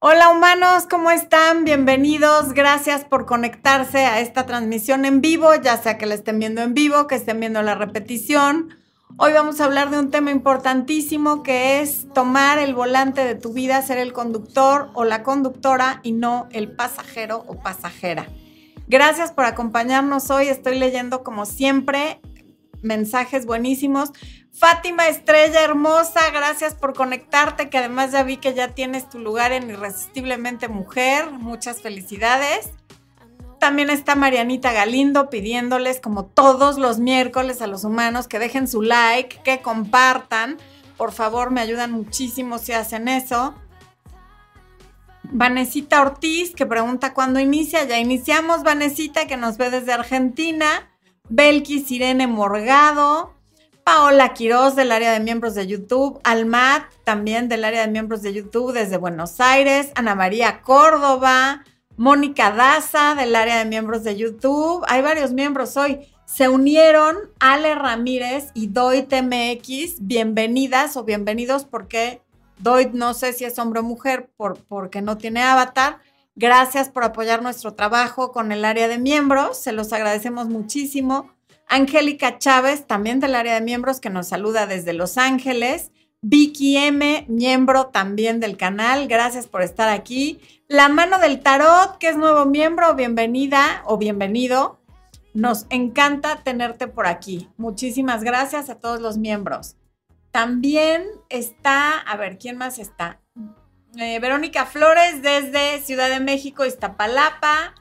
Hola humanos, ¿cómo están? Bienvenidos. Gracias por conectarse a esta transmisión en vivo, ya sea que la estén viendo en vivo, que estén viendo la repetición. Hoy vamos a hablar de un tema importantísimo que es tomar el volante de tu vida, ser el conductor o la conductora y no el pasajero o pasajera. Gracias por acompañarnos hoy. Estoy leyendo como siempre mensajes buenísimos. Fátima Estrella Hermosa, gracias por conectarte, que además ya vi que ya tienes tu lugar en Irresistiblemente Mujer. Muchas felicidades. También está Marianita Galindo pidiéndoles, como todos los miércoles, a los humanos que dejen su like, que compartan. Por favor, me ayudan muchísimo si hacen eso. Vanesita Ortiz, que pregunta cuándo inicia. Ya iniciamos, Vanesita, que nos ve desde Argentina. Belkis Sirene Morgado. Paola Quiroz del área de miembros de YouTube, Almat también del área de miembros de YouTube desde Buenos Aires, Ana María Córdoba, Mónica Daza del área de miembros de YouTube. Hay varios miembros hoy. Se unieron Ale Ramírez y Doit MX. Bienvenidas o bienvenidos porque Doit no sé si es hombre o mujer por, porque no tiene avatar. Gracias por apoyar nuestro trabajo con el área de miembros. Se los agradecemos muchísimo. Angélica Chávez, también del área de miembros, que nos saluda desde Los Ángeles. Vicky M, miembro también del canal, gracias por estar aquí. La mano del tarot, que es nuevo miembro, bienvenida o bienvenido. Nos encanta tenerte por aquí. Muchísimas gracias a todos los miembros. También está, a ver, ¿quién más está? Eh, Verónica Flores desde Ciudad de México, Iztapalapa.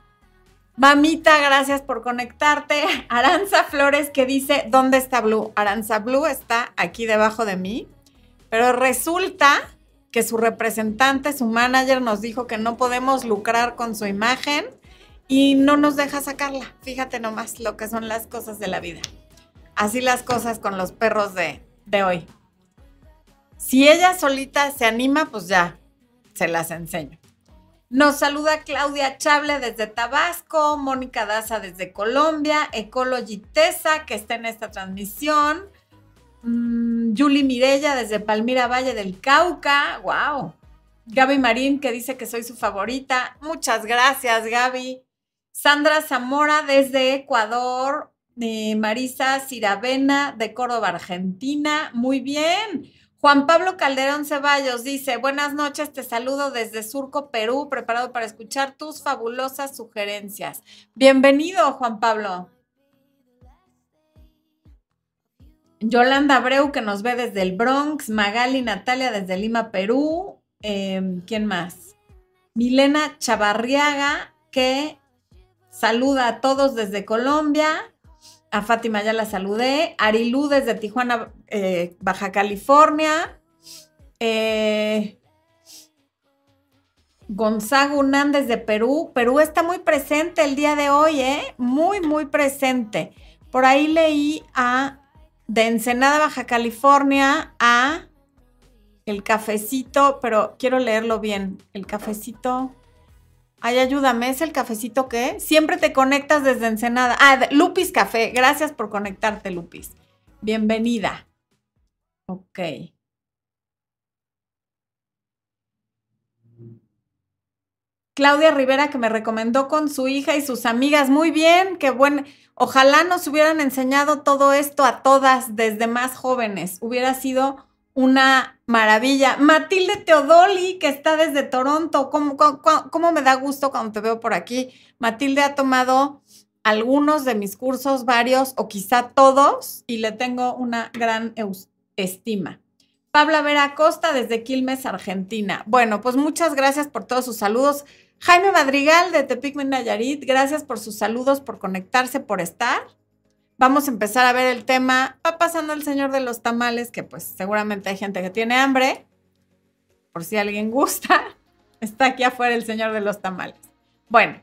Mamita, gracias por conectarte. Aranza Flores que dice, ¿dónde está Blue? Aranza Blue está aquí debajo de mí, pero resulta que su representante, su manager nos dijo que no podemos lucrar con su imagen y no nos deja sacarla. Fíjate nomás lo que son las cosas de la vida. Así las cosas con los perros de, de hoy. Si ella solita se anima, pues ya, se las enseño. Nos saluda Claudia Chable desde Tabasco, Mónica Daza desde Colombia, Ecology Tesa, que está en esta transmisión, mm, Julie Mirella desde Palmira Valle del Cauca, wow. Gaby Marín, que dice que soy su favorita. Muchas gracias, Gaby. Sandra Zamora desde Ecuador, eh, Marisa Ciravena de Córdoba, Argentina. Muy bien. Juan Pablo Calderón Ceballos dice, buenas noches, te saludo desde Surco, Perú, preparado para escuchar tus fabulosas sugerencias. Bienvenido, Juan Pablo. Yolanda Abreu, que nos ve desde el Bronx, Magali Natalia desde Lima, Perú. Em, ¿Quién más? Milena Chavarriaga, que saluda a todos desde Colombia. A Fátima ya la saludé. Arilú desde Tijuana, eh, Baja California. Eh, Gonzaga Unán desde Perú. Perú está muy presente el día de hoy, ¿eh? Muy, muy presente. Por ahí leí a de Ensenada, Baja California, a el cafecito, pero quiero leerlo bien. El cafecito. Ay, ayúdame, ¿es el cafecito qué? Siempre te conectas desde Ensenada. Ah, Lupis Café. Gracias por conectarte, Lupis. Bienvenida. Ok. Claudia Rivera que me recomendó con su hija y sus amigas. Muy bien, qué bueno. Ojalá nos hubieran enseñado todo esto a todas desde más jóvenes. Hubiera sido una maravilla. Matilde Teodoli, que está desde Toronto, ¿Cómo, me da gusto cuando te veo por aquí? Matilde ha tomado algunos de mis cursos, varios o quizá todos, y le tengo una gran estima. Pabla Vera Costa desde Quilmes, Argentina. Bueno, pues muchas gracias por todos sus saludos. Jaime Madrigal de Tepic Nayarit, gracias por sus saludos, por conectarse, por estar vamos a empezar a ver el tema. Va pasando el señor de los tamales, que pues seguramente hay gente que tiene hambre. Por si alguien gusta, está aquí afuera el señor de los tamales. Bueno,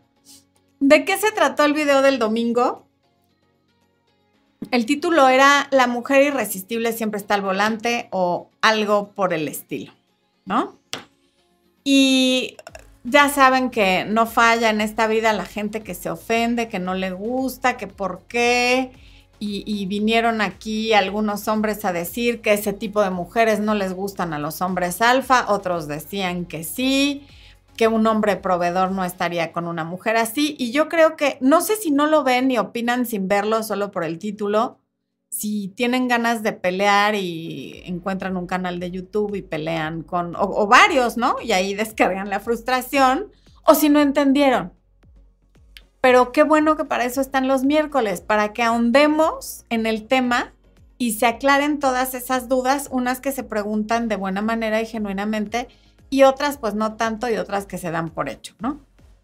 ¿de qué se trató el video del domingo? El título era La mujer irresistible siempre está al volante o algo por el estilo, ¿no? Y ya saben que no falla en esta vida la gente que se ofende, que no le gusta, que por qué, y, vinieron aquí algunos hombres a decir que ese tipo de mujeres no les gustan a los hombres alfa, otros decían que sí, que un hombre proveedor no estaría con una mujer así. Y yo creo que, no sé si no lo ven y opinan sin verlo solo por el título, si tienen ganas de pelear y encuentran un canal de YouTube y pelean con, o, varios, ¿no? Y ahí descargan la frustración, o si no entendieron. Pero qué bueno que para eso están los miércoles, para que ahondemos en el tema y se aclaren todas esas dudas, unas que se preguntan de buena manera y genuinamente, y otras pues no tanto y otras que se dan por hecho, ¿no?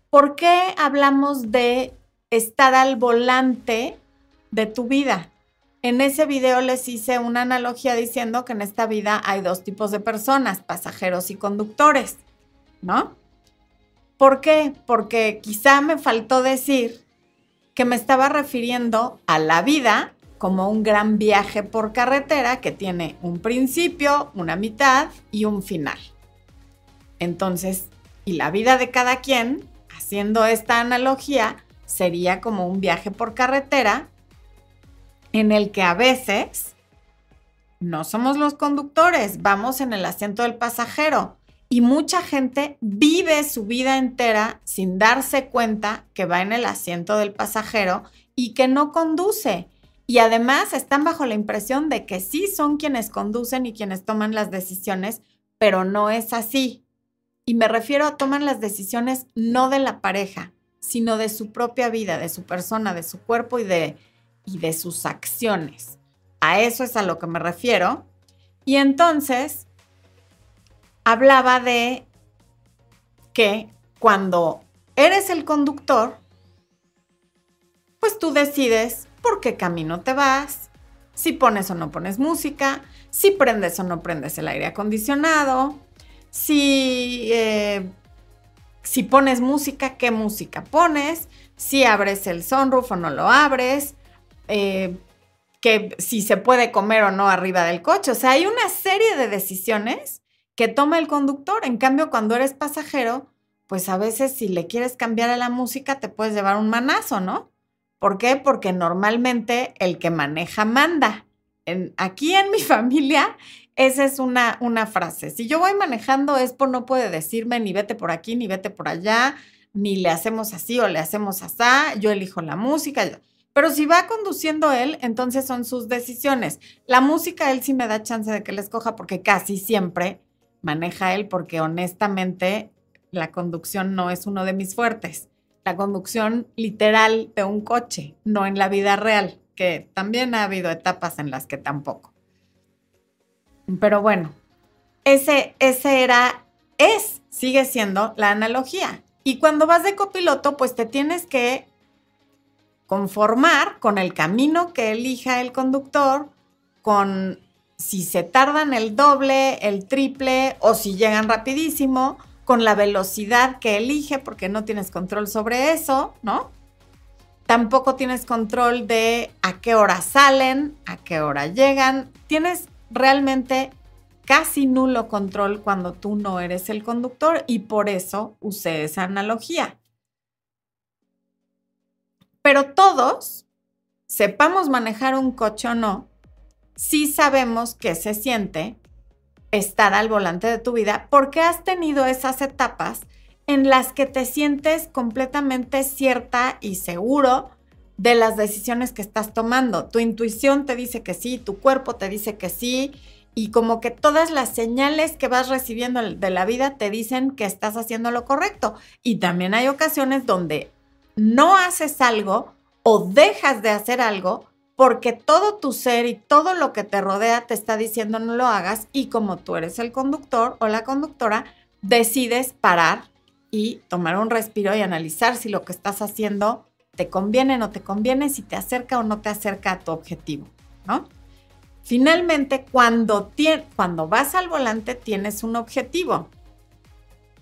¿Por qué hablamos de estar al volante de tu vida? En ese video les hice una analogía diciendo que en esta vida hay dos tipos de personas, pasajeros y conductores, ¿no? ¿Por qué? Porque quizá me faltó decir que me estaba refiriendo a la vida como un gran viaje por carretera que tiene un principio, una mitad y un final. Entonces, y la vida de cada quien, haciendo esta analogía, sería como un viaje por carretera en el que a veces no somos los conductores, vamos en el asiento del pasajero. Y mucha gente vive su vida entera sin darse cuenta que va en el asiento del pasajero y que no conduce. Y además están bajo la impresión de que sí son quienes conducen y quienes toman las decisiones, pero no es así. Y me refiero a toman las decisiones no de la pareja, sino de su propia vida, de su persona, de su cuerpo y de y de sus acciones. A eso es a lo que me refiero. Y entonces hablaba de que cuando eres el conductor, pues tú decides por qué camino te vas, si pones o no pones música, si prendes o no prendes el aire acondicionado, si, eh, si pones música, qué música pones, si abres el sunroof o no lo abres, eh, que si se puede comer o no arriba del coche. O sea, hay una serie de decisiones que toma el conductor. En cambio, cuando eres pasajero, pues a veces si le quieres cambiar a la música, te puedes llevar un manazo, ¿no? ¿Por qué? Porque normalmente el que maneja manda. Aquí en mi familia, esa es una, una frase. Si yo voy manejando, Expo no puede decirme ni vete por aquí, ni vete por allá, ni le hacemos así o le hacemos así. Yo elijo la música. Pero si va conduciendo él, entonces son sus decisiones. La música, él sí me da chance de que la escoja porque casi siempre maneja él porque honestamente la conducción no es uno de mis fuertes. La conducción literal de un coche, no en la vida real, que también ha habido etapas en las que tampoco. Pero bueno, ese, ese era, es, sigue siendo la analogía. Y cuando vas de copiloto, pues te tienes que conformar con el camino que elija el conductor, con si se tardan el doble, el triple o si llegan rapidísimo, con la velocidad que elige porque no tienes control sobre eso, ¿no? Tampoco tienes control de a qué hora salen, a qué hora llegan. Tienes realmente casi nulo control cuando tú no eres el conductor y por eso usé esa analogía. Pero todos, sepamos manejar un coche o no, sí sabemos que se siente estar al volante de tu vida porque has tenido esas etapas en las que te sientes completamente cierta y seguro de las decisiones que estás tomando. Tu intuición te dice que sí, tu cuerpo te dice que sí, y como que todas las señales que vas recibiendo de la vida te dicen que estás haciendo lo correcto. Y también hay ocasiones donde no haces algo o dejas de hacer algo porque todo tu ser y todo lo que te rodea te está diciendo no lo hagas y como tú eres el conductor o la conductora, decides parar y tomar un respiro y analizar si lo que estás haciendo te conviene o no te conviene, si te acerca o no te acerca a tu objetivo, ¿no? Finalmente, cuando, cuando vas al volante tienes un objetivo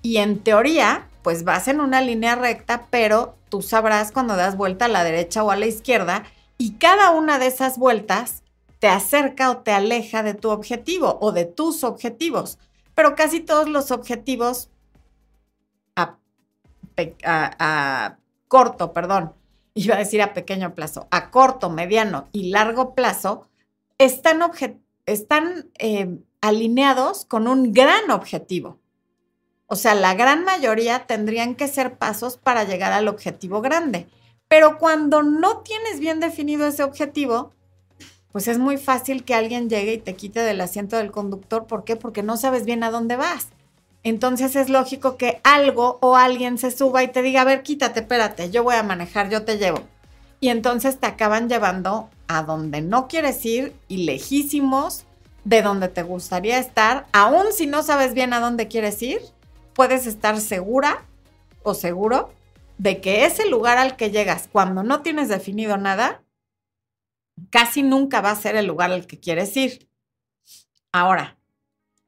y en teoría pues vas en una línea recta, pero tú sabrás cuando das vuelta a la derecha o a la izquierda y cada una de esas vueltas te acerca o te aleja de tu objetivo o de tus objetivos. Pero casi todos los objetivos a, corto, perdón, iba a decir a pequeño plazo, a corto, mediano y largo plazo, están, están eh, alineados con un gran objetivo. O sea, la gran mayoría tendrían que ser pasos para llegar al objetivo grande. Pero cuando no tienes bien definido ese objetivo, pues es muy fácil que alguien llegue y te quite del asiento del conductor. ¿Por qué? Porque no sabes bien a dónde vas. Entonces es lógico que algo o alguien se suba y te diga, a ver, quítate, espérate, yo voy a manejar, yo te llevo. Y entonces te acaban llevando a donde no quieres ir y lejísimos de donde te gustaría estar, aun si no sabes bien a dónde quieres ir, puedes estar segura o seguro de que ese lugar al que llegas cuando no tienes definido nada, casi nunca va a ser el lugar al que quieres ir. Ahora,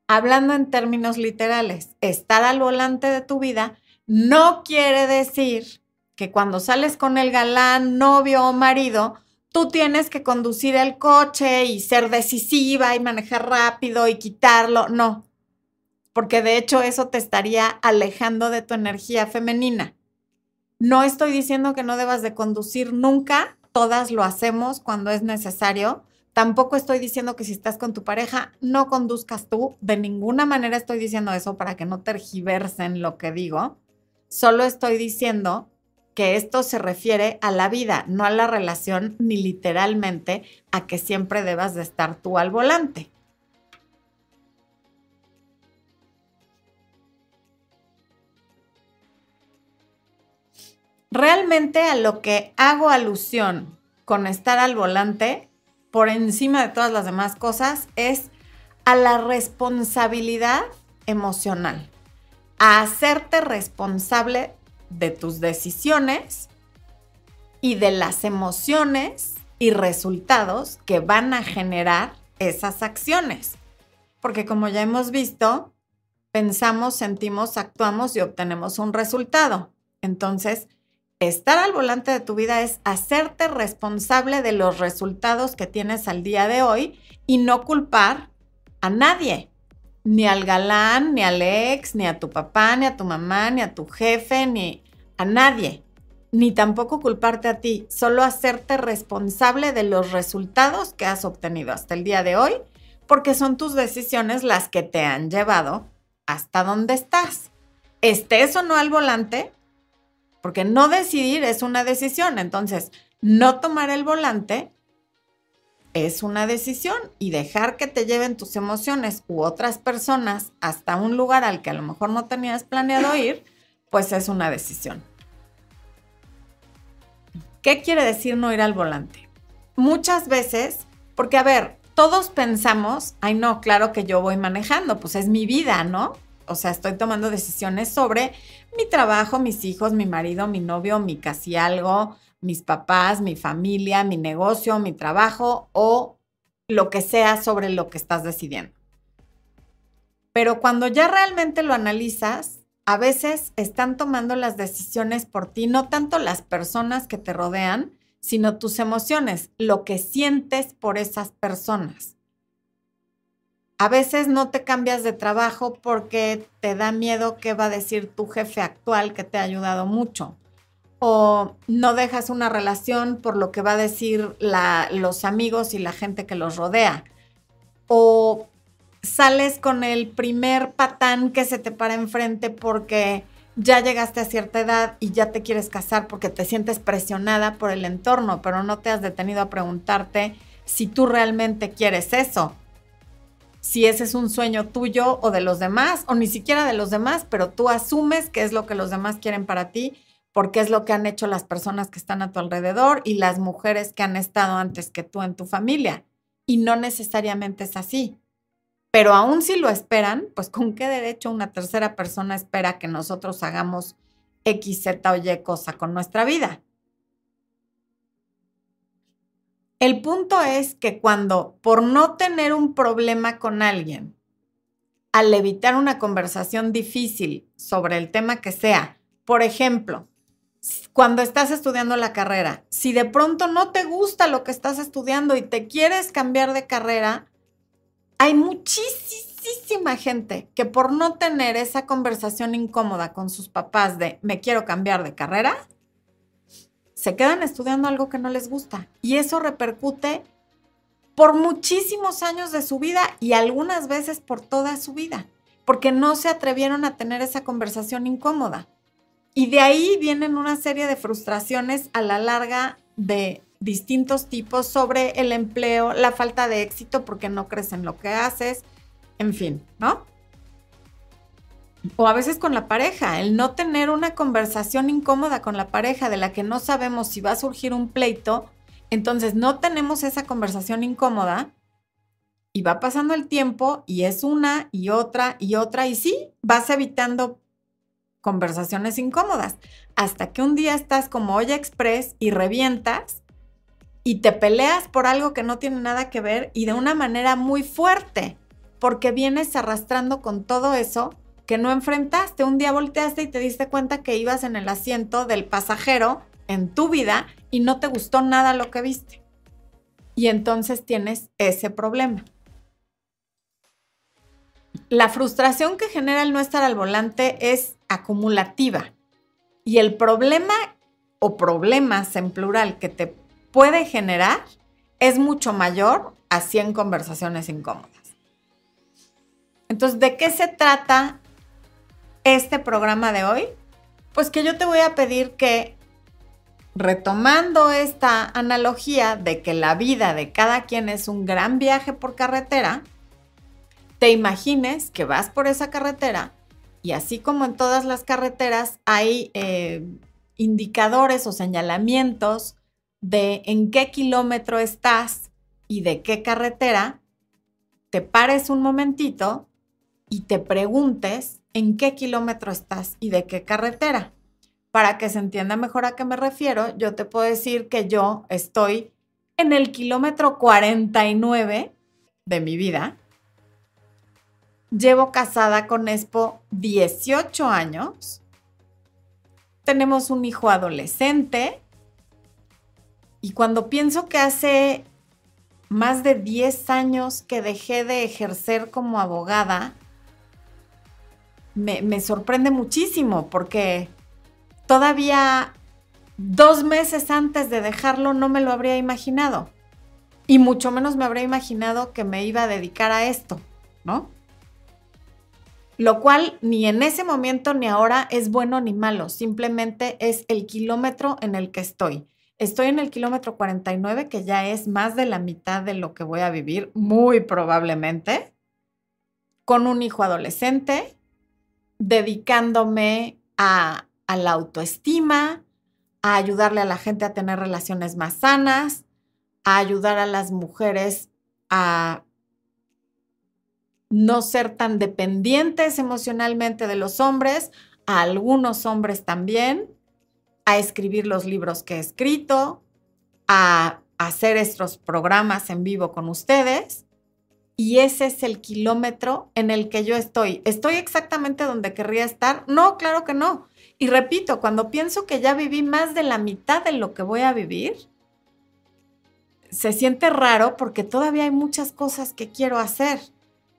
hablando en términos literales, estar al volante de tu vida no quiere decir que cuando sales con el galán, novio o marido, tú tienes que conducir el coche y ser decisiva y manejar rápido y quitarlo. No, porque de hecho eso te estaría alejando de tu energía femenina. No estoy diciendo que no debas de conducir nunca, todas lo hacemos cuando es necesario. Tampoco estoy diciendo que si estás con tu pareja no conduzcas tú, de ninguna manera estoy diciendo eso para que no tergiversen lo que digo. Solo estoy diciendo que esto se refiere a la vida, no a la relación, ni literalmente a que siempre debas de estar tú al volante. Realmente a lo que hago alusión con estar al volante, por encima de todas las demás cosas, es a la responsabilidad emocional, a hacerte responsable de tus decisiones y de las emociones y resultados que van a generar esas acciones. Porque como ya hemos visto, pensamos, sentimos, actuamos y obtenemos un resultado. Entonces, estar al volante de tu vida es hacerte responsable de los resultados que tienes al día de hoy y no culpar a nadie, ni al galán, ni al ex, ni a tu papá, ni a tu mamá, ni a tu jefe, ni a nadie, ni tampoco culparte a ti, solo hacerte responsable de los resultados que has obtenido hasta el día de hoy, porque son tus decisiones las que te han llevado hasta donde estás. Estés o no al volante, porque no decidir es una decisión. Entonces, no tomar el volante es una decisión y dejar que te lleven tus emociones u otras personas hasta un lugar al que a lo mejor no tenías planeado ir, pues es una decisión. ¿Qué quiere decir no ir al volante? Muchas veces, porque a ver, todos pensamos, ay no, claro que yo voy manejando, pues es mi vida, ¿no? O sea, estoy tomando decisiones sobre mi trabajo, mis hijos, mi marido, mi novio, mi casi algo, mis papás, mi familia, mi negocio, mi trabajo o lo que sea sobre lo que estás decidiendo. Pero cuando ya realmente lo analizas, a veces están tomando las decisiones por ti, no tanto las personas que te rodean, sino tus emociones, lo que sientes por esas personas. A veces no te cambias de trabajo porque te da miedo qué va a decir tu jefe actual que te ha ayudado mucho. O no dejas una relación por lo que va a decir los amigos y la gente que los rodea. O sales con el primer patán que se te para enfrente porque ya llegaste a cierta edad y ya te quieres casar porque te sientes presionada por el entorno, pero no te has detenido a preguntarte si tú realmente quieres eso si ese es un sueño tuyo o de los demás, o ni siquiera de los demás, pero tú asumes que es lo que los demás quieren para ti, porque es lo que han hecho las personas que están a tu alrededor y las mujeres que han estado antes que tú en tu familia. Y no necesariamente es así. Pero aún si lo esperan, pues con qué derecho una tercera persona espera que nosotros hagamos X, Z o Y cosa con nuestra vida. El punto es que cuando por no tener un problema con alguien, al evitar una conversación difícil sobre el tema que sea, por ejemplo, cuando estás estudiando la carrera, si de pronto no te gusta lo que estás estudiando y te quieres cambiar de carrera, hay muchísima gente que por no tener esa conversación incómoda con sus papás de me quiero cambiar de carrera, se quedan estudiando algo que no les gusta y eso repercute por muchísimos años de su vida y algunas veces por toda su vida. porque no se atrevieron a tener esa conversación incómoda. Y de ahí vienen una serie de frustraciones a la larga de distintos tipos sobre el empleo, la falta de éxito porque no crees en lo que haces, en fin, ¿no? O a veces con la pareja, el no tener una conversación incómoda con la pareja de la que no sabemos si va a surgir un pleito, entonces no tenemos esa conversación incómoda y va pasando el tiempo y es una y otra y otra y sí, vas evitando conversaciones incómodas hasta que un día estás como olla express y revientas y te peleas por algo que no tiene nada que ver y de una manera muy fuerte, porque vienes arrastrando con todo eso que no enfrentaste. Un día volteaste y te diste cuenta que ibas en el asiento del pasajero en tu vida y no te gustó nada lo que viste. Y entonces tienes ese problema. La frustración que genera el no estar al volante es acumulativa. Y el problema o problemas en plural que te puede generar es mucho mayor a 100 conversaciones incómodas. Entonces, ¿de qué se trata este programa de hoy? Pues que yo te voy a pedir que, retomando esta analogía de que la vida de cada quien es un gran viaje por carretera, te imagines que vas por esa carretera y así como en todas las carreteras hay eh, indicadores o señalamientos de en qué kilómetro estás y de qué carretera, te pares un momentito y te preguntes en qué kilómetro estás y de qué carretera. Para que se entienda mejor a qué me refiero, yo te puedo decir que yo estoy en el kilómetro 49 de mi vida. Llevo casada con Expo 18 años. Tenemos un hijo adolescente y cuando pienso que hace más de 10 años que dejé de ejercer como abogada, me, sorprende muchísimo porque todavía dos meses antes de dejarlo no me lo habría imaginado. Y mucho menos me habría imaginado que me iba a dedicar a esto, ¿no? Lo cual ni en ese momento ni ahora es bueno ni malo, simplemente es el kilómetro en el que estoy. Estoy en el kilómetro 49, que ya es más de la mitad de lo que voy a vivir, muy probablemente, con un hijo adolescente, dedicándome a, la autoestima, a ayudarle a la gente a tener relaciones más sanas, a ayudar a las mujeres a no ser tan dependientes emocionalmente de los hombres, a algunos hombres también, a escribir los libros que he escrito, a hacer estos programas en vivo con ustedes. Y ese es el kilómetro en el que yo estoy. ¿Estoy exactamente donde querría estar? No, claro que no. Y repito, cuando pienso que ya viví más de la mitad de lo que voy a vivir, se siente raro porque todavía hay muchas cosas que quiero hacer.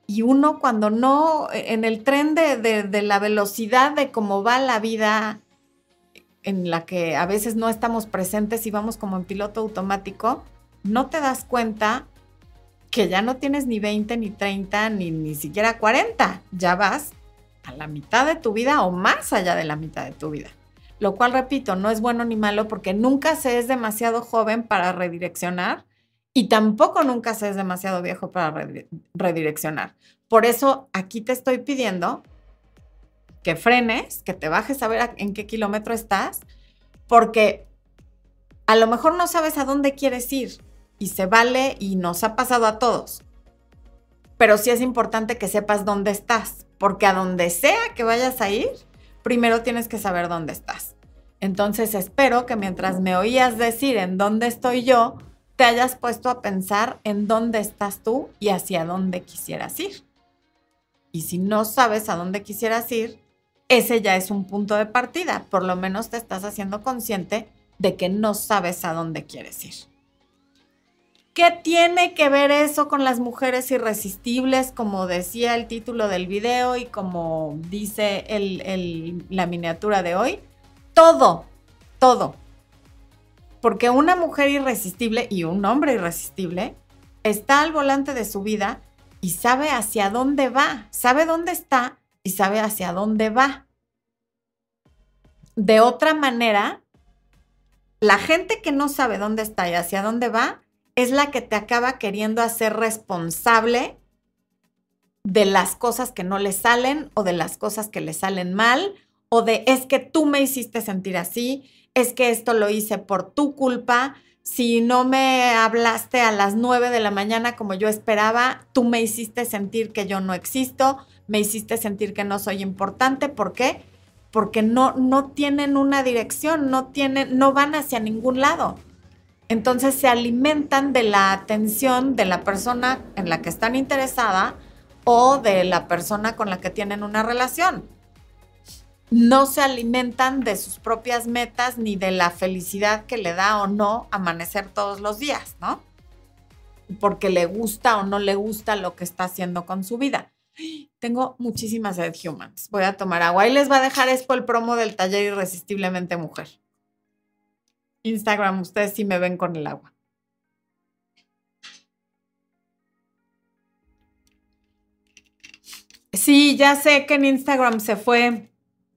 Y uno cuando no, en el tren de, de la velocidad de cómo va la vida en la que a veces no estamos presentes y vamos como en piloto automático, no te das cuenta que ya no tienes ni 20, ni 30, ni ni siquiera 40. Ya vas a la mitad de tu vida o más allá de la mitad de tu vida. Lo cual, repito, no es bueno ni malo porque nunca se es demasiado joven para redireccionar y tampoco nunca se es demasiado viejo para redireccionar. Por eso aquí te estoy pidiendo que frenes, que te bajes a ver en qué kilómetro estás, porque a lo mejor no sabes a dónde quieres ir y se vale y nos ha pasado a todos. Pero sí es importante que sepas dónde estás, porque a donde sea que vayas a ir, primero tienes que saber dónde estás. Entonces espero que mientras me oías decir en dónde estoy yo, te hayas puesto a pensar en dónde estás tú y hacia dónde quisieras ir. Y si no sabes a dónde quisieras ir, ese ya es un punto de partida. Por lo menos te estás haciendo consciente de que no sabes a dónde quieres ir. ¿Qué tiene que ver eso con las mujeres irresistibles, como decía el título del video y como dice la miniatura de hoy? Todo, todo. Porque una mujer irresistible y un hombre irresistible está al volante de su vida y sabe hacia dónde va, sabe dónde está y sabe hacia dónde va. De otra manera, la gente que no sabe dónde está y hacia dónde va es la que te acaba queriendo hacer responsable de las cosas que no le salen o de las cosas que le salen mal o de es que tú me hiciste sentir así, es que esto lo hice por tu culpa, si no me hablaste a las nueve de la mañana como yo esperaba, tú me hiciste sentir que yo no existo, me hiciste sentir que no soy importante, ¿por qué? Porque no, no tienen una dirección, no, tienen, no van hacia ningún lado. Entonces se alimentan de la atención de la persona en la que están interesada o de la persona con la que tienen una relación. No se alimentan de sus propias metas ni de la felicidad que le da o no amanecer todos los días, ¿no? Porque le gusta o no le gusta lo que está haciendo con su vida. Tengo muchísimas Ed Humans. Voy a tomar agua. y les va a dejar esto el promo del taller Irresistiblemente Mujer. Instagram, ustedes sí me ven con el agua. Sí, ya sé que en Instagram se fue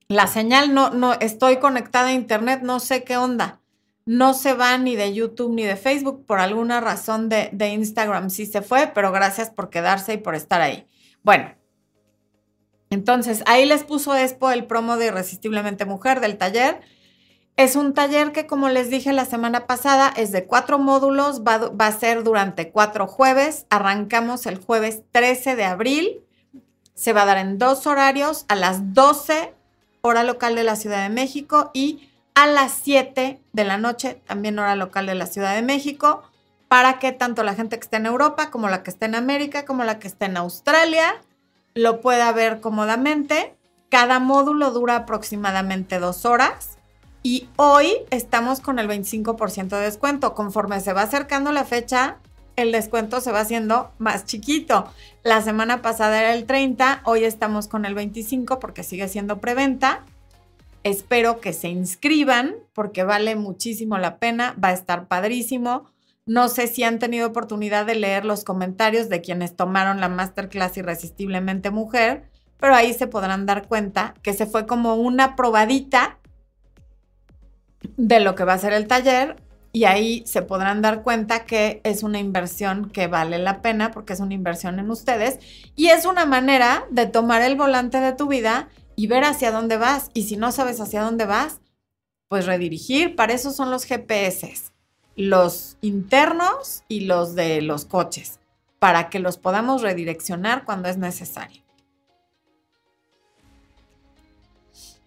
la señal, no, no, estoy conectada a internet, no sé qué onda. No se va ni de YouTube ni de Facebook, por alguna razón de, de Instagram sí se fue, pero gracias por quedarse y por estar ahí. Bueno, entonces ahí les puso Expo el promo de Irresistiblemente Mujer del taller. Es un taller que, como les dije la semana pasada, es de cuatro módulos, va, a ser durante cuatro jueves. Arrancamos el jueves 13 de abril. Se va a dar en dos horarios, a las 12 hora local de la Ciudad de México y a las 7 de la noche, también hora local de la Ciudad de México, para que tanto la gente que esté en Europa como la que esté en América, como la que esté en Australia, lo pueda ver cómodamente. Cada módulo dura aproximadamente dos horas y hoy estamos con el 25% de descuento. Conforme se va acercando la fecha, el descuento se va haciendo más chiquito. La semana pasada era el 30, hoy estamos con el 25 porque sigue siendo preventa. Espero que se inscriban porque vale muchísimo la pena, va a estar padrísimo. No sé si han tenido oportunidad de leer los comentarios de quienes tomaron la masterclass Irresistiblemente Mujer, pero ahí se podrán dar cuenta que se fue como una probadita de lo que va a ser el taller y ahí se podrán dar cuenta que es una inversión que vale la pena porque es una inversión en ustedes y es una manera de tomar el volante de tu vida y ver hacia dónde vas. Y si no sabes hacia dónde vas, pues redirigir. Para eso son los GPS, los internos y los de los coches, para que los podamos redireccionar cuando es necesario.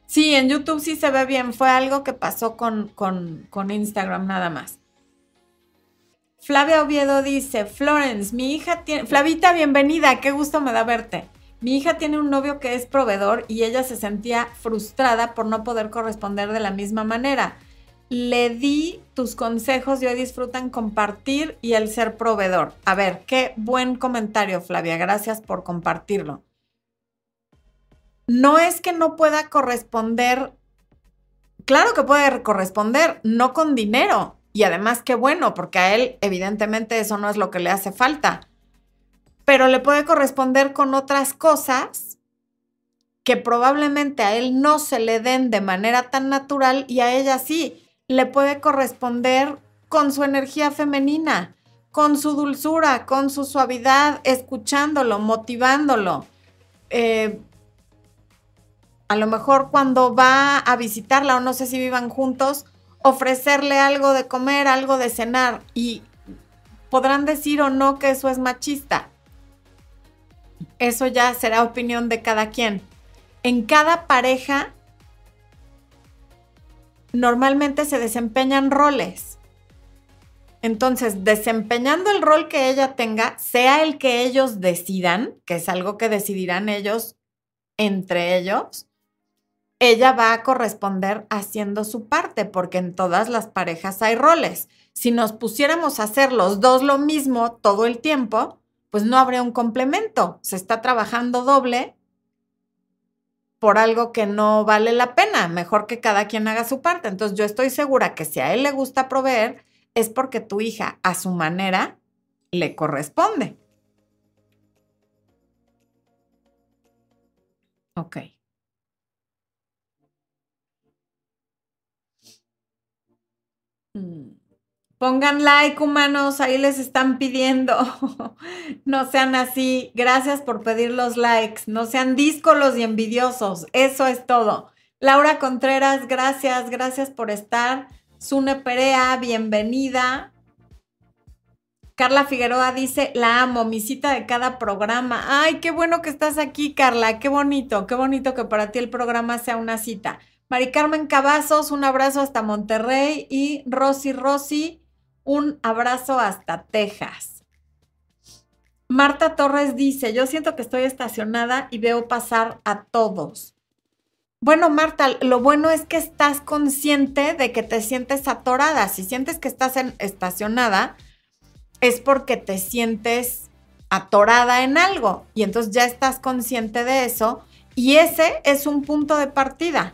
Sí, en YouTube sí se ve bien. Fue algo que pasó con, con, Instagram nada más. Flavia Oviedo dice, Florence, mi hija tiene... Flavita, bienvenida, qué gusto me da verte. Mi hija tiene un novio que es proveedor y ella se sentía frustrada por no poder corresponder de la misma manera. Le di tus consejos y hoy disfrutan compartir y el ser proveedor. A ver, qué buen comentario, Flavia. Gracias por compartirlo no es que no pueda corresponder, claro que puede corresponder, no con dinero. Y además qué bueno, porque a él evidentemente eso no es lo que le hace falta. Pero le puede corresponder con otras cosas que probablemente a él no se le den de manera tan natural y a ella sí. Le puede corresponder con su energía femenina, con su dulzura, con su suavidad, escuchándolo, motivándolo. Eh, a lo mejor cuando va a visitarla o no sé si vivan juntos, ofrecerle algo de comer, algo de cenar y podrán decir o no que eso es machista. Eso ya será opinión de cada quien. En cada pareja normalmente se desempeñan roles. Entonces, desempeñando el rol que ella tenga, sea el que ellos decidan, que es algo que decidirán ellos entre ellos, ella va a corresponder haciendo su parte, porque en todas las parejas hay roles. Si nos pusiéramos a hacer los dos lo mismo todo el tiempo, pues no habría un complemento. Se está trabajando doble por algo que no vale la pena. Mejor que cada quien haga su parte. Entonces yo estoy segura que si a él le gusta proveer, es porque tu hija a su manera le corresponde. Ok. Pongan like, humanos, ahí les están pidiendo. no sean así. Gracias por pedir los likes. No sean díscolos y envidiosos. Eso es todo. Laura Contreras, gracias, gracias por estar. Sune Perea, bienvenida. Carla Figueroa dice, la amo, mi cita de cada programa. Ay, qué bueno que estás aquí, Carla, qué bonito, qué bonito que para ti el programa sea una cita. Mari Carmen Cavazos, un abrazo hasta Monterrey y Rosy Rosy, un abrazo hasta Texas. Marta Torres dice, yo siento que estoy estacionada y veo pasar a todos. Bueno, Marta, lo bueno es que estás consciente de que te sientes atorada. Si sientes que estás estacionada, es porque te sientes atorada en algo y entonces ya estás consciente de eso y ese es un punto de partida.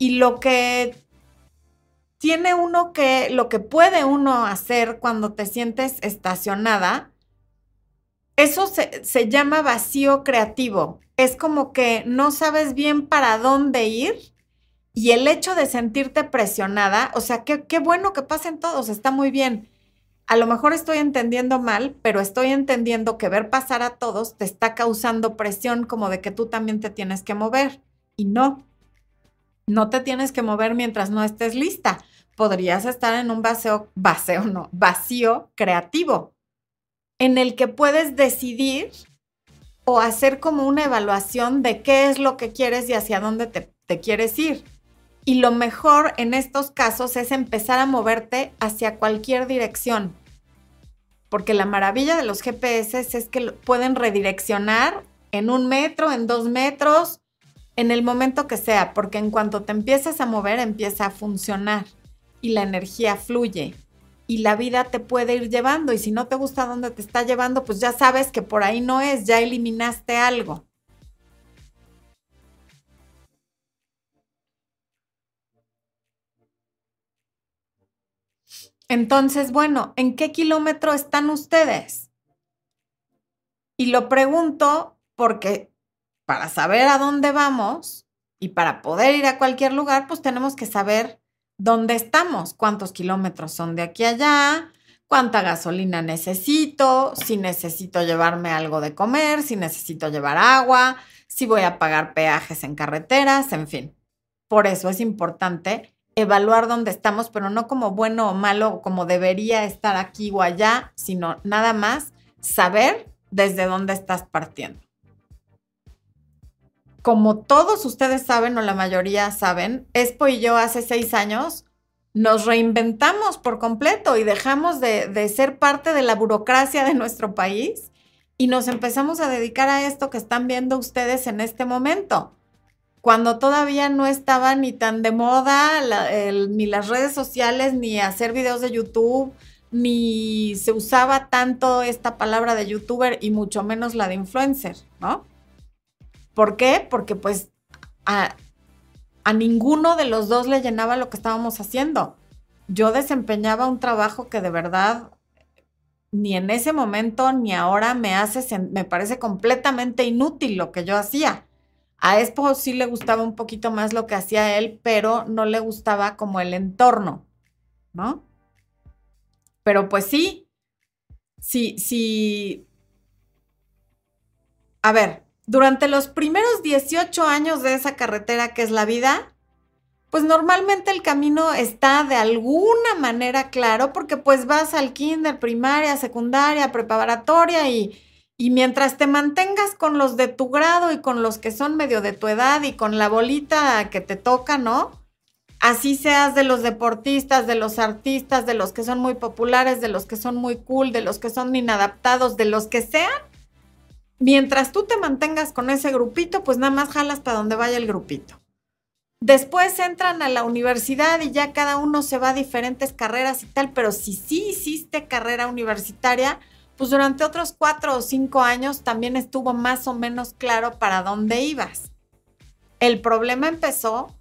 Y lo que tiene uno que, lo que puede uno hacer cuando te sientes estacionada, eso se, se llama vacío creativo es como que no sabes bien para dónde ir y el hecho de sentirte presionada, o sea, qué, qué bueno que pasen todos, está muy bien. A lo mejor estoy entendiendo mal, pero estoy entendiendo que ver pasar a todos te está causando presión como de que tú también te tienes que mover. Y no, no te tienes que mover mientras no estés lista. Podrías estar en un vacío, vacío no, vacío creativo, en el que puedes decidir o hacer como una evaluación de qué es lo que quieres y hacia dónde te, quieres ir. Y lo mejor en estos casos es empezar a moverte hacia cualquier dirección. Porque la maravilla de los GPS es que pueden redireccionar en un metro, en dos metros, en el momento que sea, porque en cuanto te empiezas a mover, empieza a funcionar y la energía fluye y la vida te puede ir llevando. Y si no te gusta dónde te está llevando, pues ya sabes que por ahí no es, ya eliminaste algo. Entonces, bueno, ¿en qué kilómetro están ustedes? Y lo pregunto porque para saber a dónde vamos y para poder ir a cualquier lugar, pues tenemos que saber dónde estamos, cuántos kilómetros son de aquí a allá, cuánta gasolina necesito, si necesito llevarme algo de comer, si necesito llevar agua, si voy a pagar peajes en carreteras, en fin. Por eso es importante evaluar dónde estamos, pero no como bueno o malo, como debería estar aquí o allá, sino nada más saber desde dónde estás partiendo como todos ustedes saben o la mayoría saben, Expo y yo hace seis años nos reinventamos por completo y dejamos de, ser parte de la burocracia de nuestro país y nos empezamos a dedicar a esto que están viendo ustedes en este momento. Cuando todavía no estaba ni tan de moda ni las redes sociales, ni hacer videos de YouTube, ni se usaba tanto esta palabra de youtuber y mucho menos la de influencer, ¿no? ¿Por qué? Porque pues a, ninguno de los dos le llenaba lo que estábamos haciendo. Yo desempeñaba un trabajo que de verdad ni en ese momento ni ahora me hace, me parece completamente inútil lo que yo hacía. A Expo sí le gustaba un poquito más lo que hacía él, pero no le gustaba como el entorno, ¿no? Pero pues sí, sí, sí. A ver, durante los primeros 18 años de esa carretera que es la vida, pues normalmente el camino está de alguna manera claro porque pues vas al kinder, primaria, secundaria, preparatoria y, y mientras te mantengas con los de tu grado y con los que son medio de tu edad y con la bolita que te toca, ¿no? Así seas de los deportistas, de los artistas, de los que son muy populares, de los que son muy cool, de los que son inadaptados, de los que sean, mientras tú te mantengas con ese grupito, pues nada más jalas para donde vaya el grupito. Después entran a la universidad y ya cada uno se va a diferentes carreras y tal, pero si sí hiciste carrera universitaria, pues durante otros cuatro o cinco años también estuvo más o menos claro para dónde ibas. El problema empezó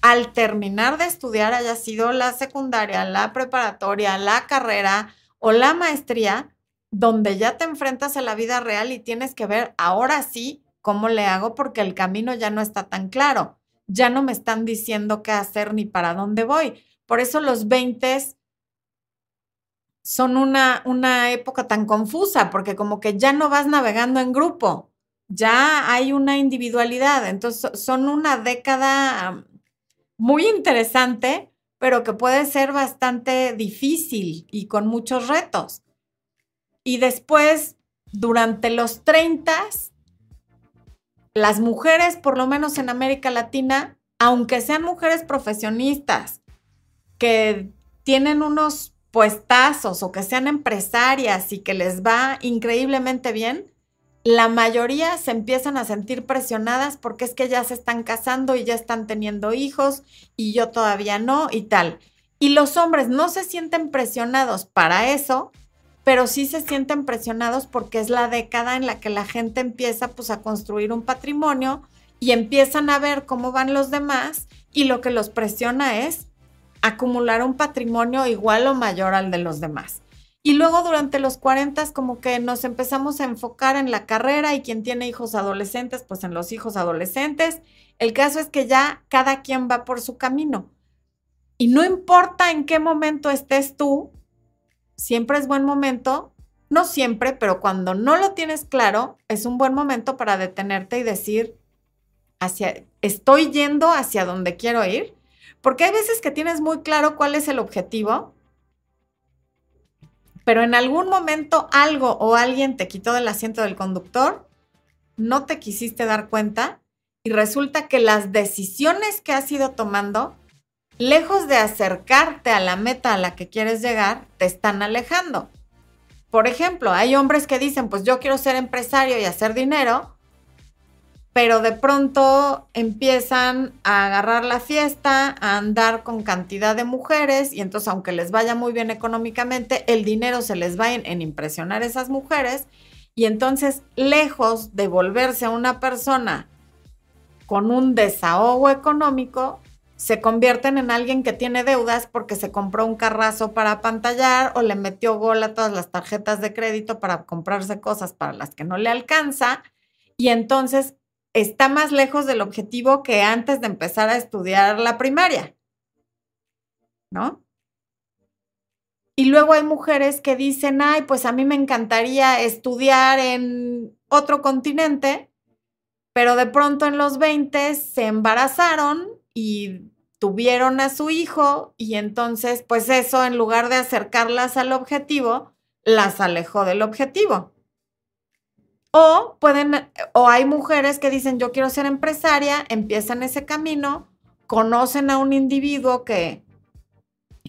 al terminar de estudiar, haya sido la secundaria, la preparatoria, la carrera o la maestría, donde ya te enfrentas a la vida real y tienes que ver ahora sí ¿cómo le hago? Porque el camino ya no está tan claro, ya no me están diciendo qué hacer ni para dónde voy. Por eso los 20 son una, una época tan confusa, porque como que ya no vas navegando en grupo, ya hay una individualidad. Entonces son una década muy interesante, pero que puede ser bastante difícil y con muchos retos. Y después, durante los 30, las mujeres, por lo menos en América Latina, aunque sean mujeres profesionistas, que tienen unos puestazos o que sean empresarias y que les va increíblemente bien, la mayoría se empiezan a sentir presionadas porque es que ya se están casando y ya están teniendo hijos y yo todavía no y tal. Y los hombres no se sienten presionados para eso, pero sí se sienten presionados porque es la década en la que la gente empieza pues a construir un patrimonio y empiezan a ver cómo van los demás y lo que los presiona es acumular un patrimonio igual o mayor al de los demás. Y luego durante los 40 como que nos empezamos a enfocar en la carrera y quien tiene hijos adolescentes, pues en los hijos adolescentes. El caso es que ya cada quien va por su camino. Y no importa en qué momento estés tú, siempre es buen momento, no siempre, pero cuando no lo tienes claro, es un buen momento para detenerte y decir, hacia, estoy yendo hacia donde quiero ir porque hay veces que tienes muy claro cuál es el objetivo, pero en algún momento algo o alguien te quitó del asiento del conductor, no te quisiste dar cuenta y resulta que las decisiones que has ido tomando, lejos de acercarte a la meta a la que quieres llegar, te están alejando. Por ejemplo, hay hombres que dicen, pues yo quiero ser empresario y hacer dinero, pero de pronto empiezan a agarrar la fiesta, a andar con cantidad de mujeres y entonces aunque les vaya muy bien económicamente, el dinero se les va en, impresionar a esas mujeres y entonces lejos de volverse una persona con un desahogo económico, se convierten en alguien que tiene deudas porque se compró un carrazo para pantallar o le metió gol a todas las tarjetas de crédito para comprarse cosas para las que no le alcanza. Y entonces está más lejos del objetivo que antes de empezar a estudiar la primaria, ¿no? Y luego hay mujeres que dicen, ay, pues a mí me encantaría estudiar en otro continente, pero de pronto en los 20 se embarazaron y tuvieron a su hijo y entonces, pues eso, en lugar de acercarlas al objetivo, las alejó del objetivo. O pueden, o hay mujeres que dicen, yo quiero ser empresaria, empiezan ese camino, conocen a un individuo que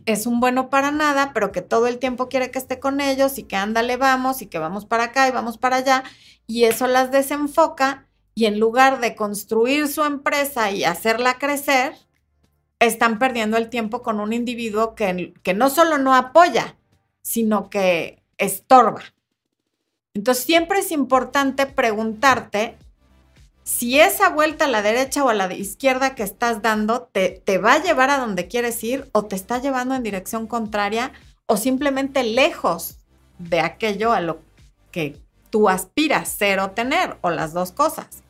es un bueno para nada, pero que todo el tiempo quiere que esté con ellos y que ándale vamos y que vamos para acá y vamos para allá, y eso las desenfoca y en lugar de construir su empresa y hacerla crecer, están perdiendo el tiempo con un individuo que, que no solo no apoya, sino que estorba. Entonces siempre es importante preguntarte si esa vuelta a la derecha o a la izquierda que estás dando te, te, va a llevar a donde quieres ir o te está llevando en dirección contraria o simplemente lejos de aquello a lo que tú aspiras ser o tener o las dos cosas.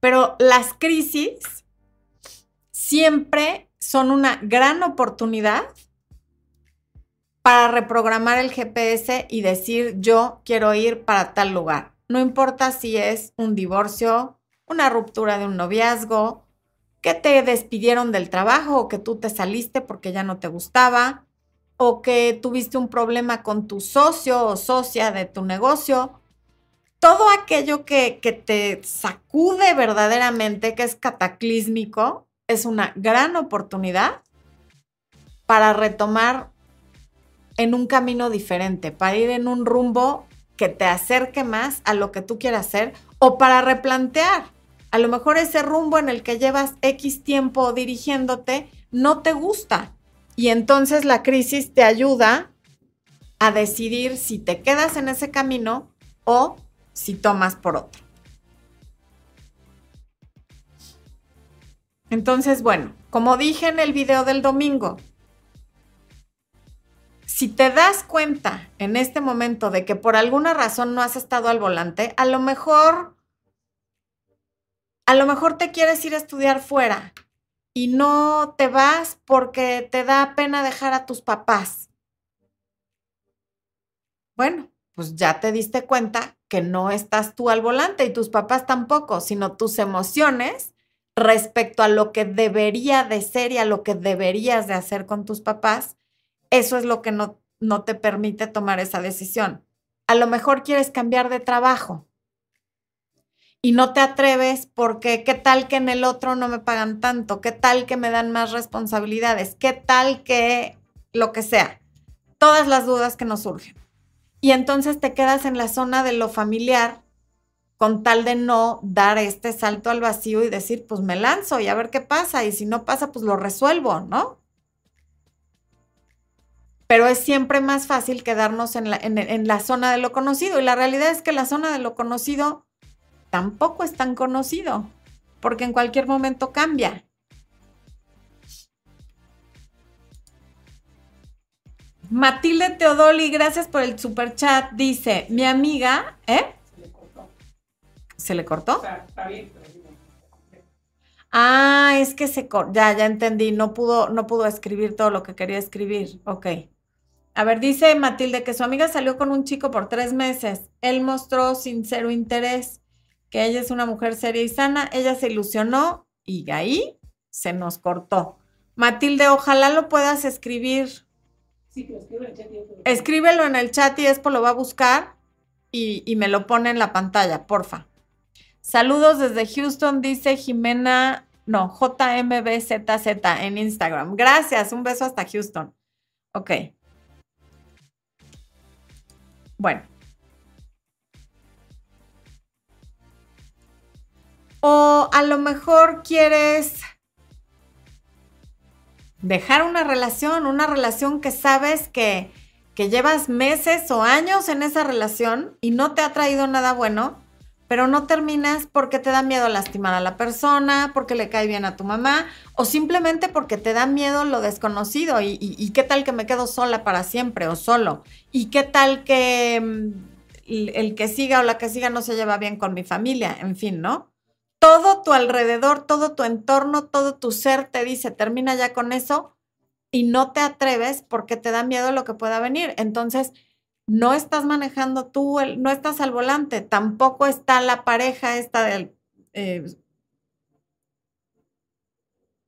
Pero las crisis siempre son una gran oportunidad para reprogramar el GPS y decir yo quiero ir para tal lugar. No importa si es un divorcio, una ruptura de un noviazgo, que te despidieron del trabajo o que tú te saliste porque ya no te gustaba, o que tuviste un problema con tu socio o socia de tu negocio. Todo aquello que, te sacude verdaderamente, que es cataclísmico, es una gran oportunidad para retomar en un camino diferente, para ir en un rumbo que te acerque más a lo que tú quieras hacer o para replantear. A lo mejor ese rumbo en el que llevas X tiempo dirigiéndote no te gusta y entonces la crisis te ayuda a decidir si te quedas en ese camino o si tomas por otro. Entonces, bueno, como dije en el video del domingo, si te das cuenta en este momento de que por alguna razón no has estado al volante, a lo mejor, a lo mejor te quieres ir a estudiar fuera y no te vas porque te da pena dejar a tus papás. Bueno, pues ya te diste cuenta que no estás tú al volante y tus papás tampoco, sino tus emociones respecto a lo que debería de ser y a lo que deberías de hacer con tus papás eso es lo que no, no te permite tomar esa decisión. A lo mejor quieres cambiar de trabajo y no te atreves porque qué tal que en el otro no me pagan tanto, qué tal que me dan más responsabilidades, qué tal que lo que sea. Todas las dudas que nos surgen. Y entonces te quedas en la zona de lo familiar con tal de no dar este salto al vacío y decir, pues me lanzo y a ver qué pasa. Y si no pasa, pues lo resuelvo, ¿no? pero es siempre más fácil quedarnos en la, zona de lo conocido. Y la realidad es que la zona de lo conocido tampoco es tan conocido, porque en cualquier momento cambia. Matilde Teodoli, gracias por el super chat. Dice, mi amiga, ¿eh? Se le cortó. ¿Se le cortó? Ah, es que se cortó. Ya, ya entendí. No pudo, no pudo escribir todo lo que quería escribir. Ok. A ver, dice Matilde que su amiga salió con un chico por tres meses. Él mostró sincero interés, que ella es una mujer seria y sana. Ella se ilusionó y ahí se nos cortó. Matilde, ojalá lo puedas escribir. Sí, pero escribe en el chat. Y Escríbelo en el chat y Expo lo va a buscar y, y me lo pone en la pantalla, porfa. Saludos desde Houston, dice Jimena, no, JMBZZ en Instagram. Gracias, un beso hasta Houston. Ok. Bueno. O a lo mejor quieres dejar una relación, una relación que sabes que, que llevas meses o años en esa relación y no te ha traído nada bueno pero no terminas porque te da miedo lastimar a la persona, porque le cae bien a tu mamá o simplemente porque te da miedo lo desconocido y, qué tal que me quedo sola para siempre o solo y qué tal que mm, el que siga o la que siga no se lleva bien con mi familia, en fin, ¿no? Todo tu alrededor, todo tu entorno, todo tu ser te dice, termina ya con eso y no te atreves porque te da miedo lo que pueda venir. Entonces, no estás manejando tú, no estás al volante, tampoco está la pareja esta del, eh,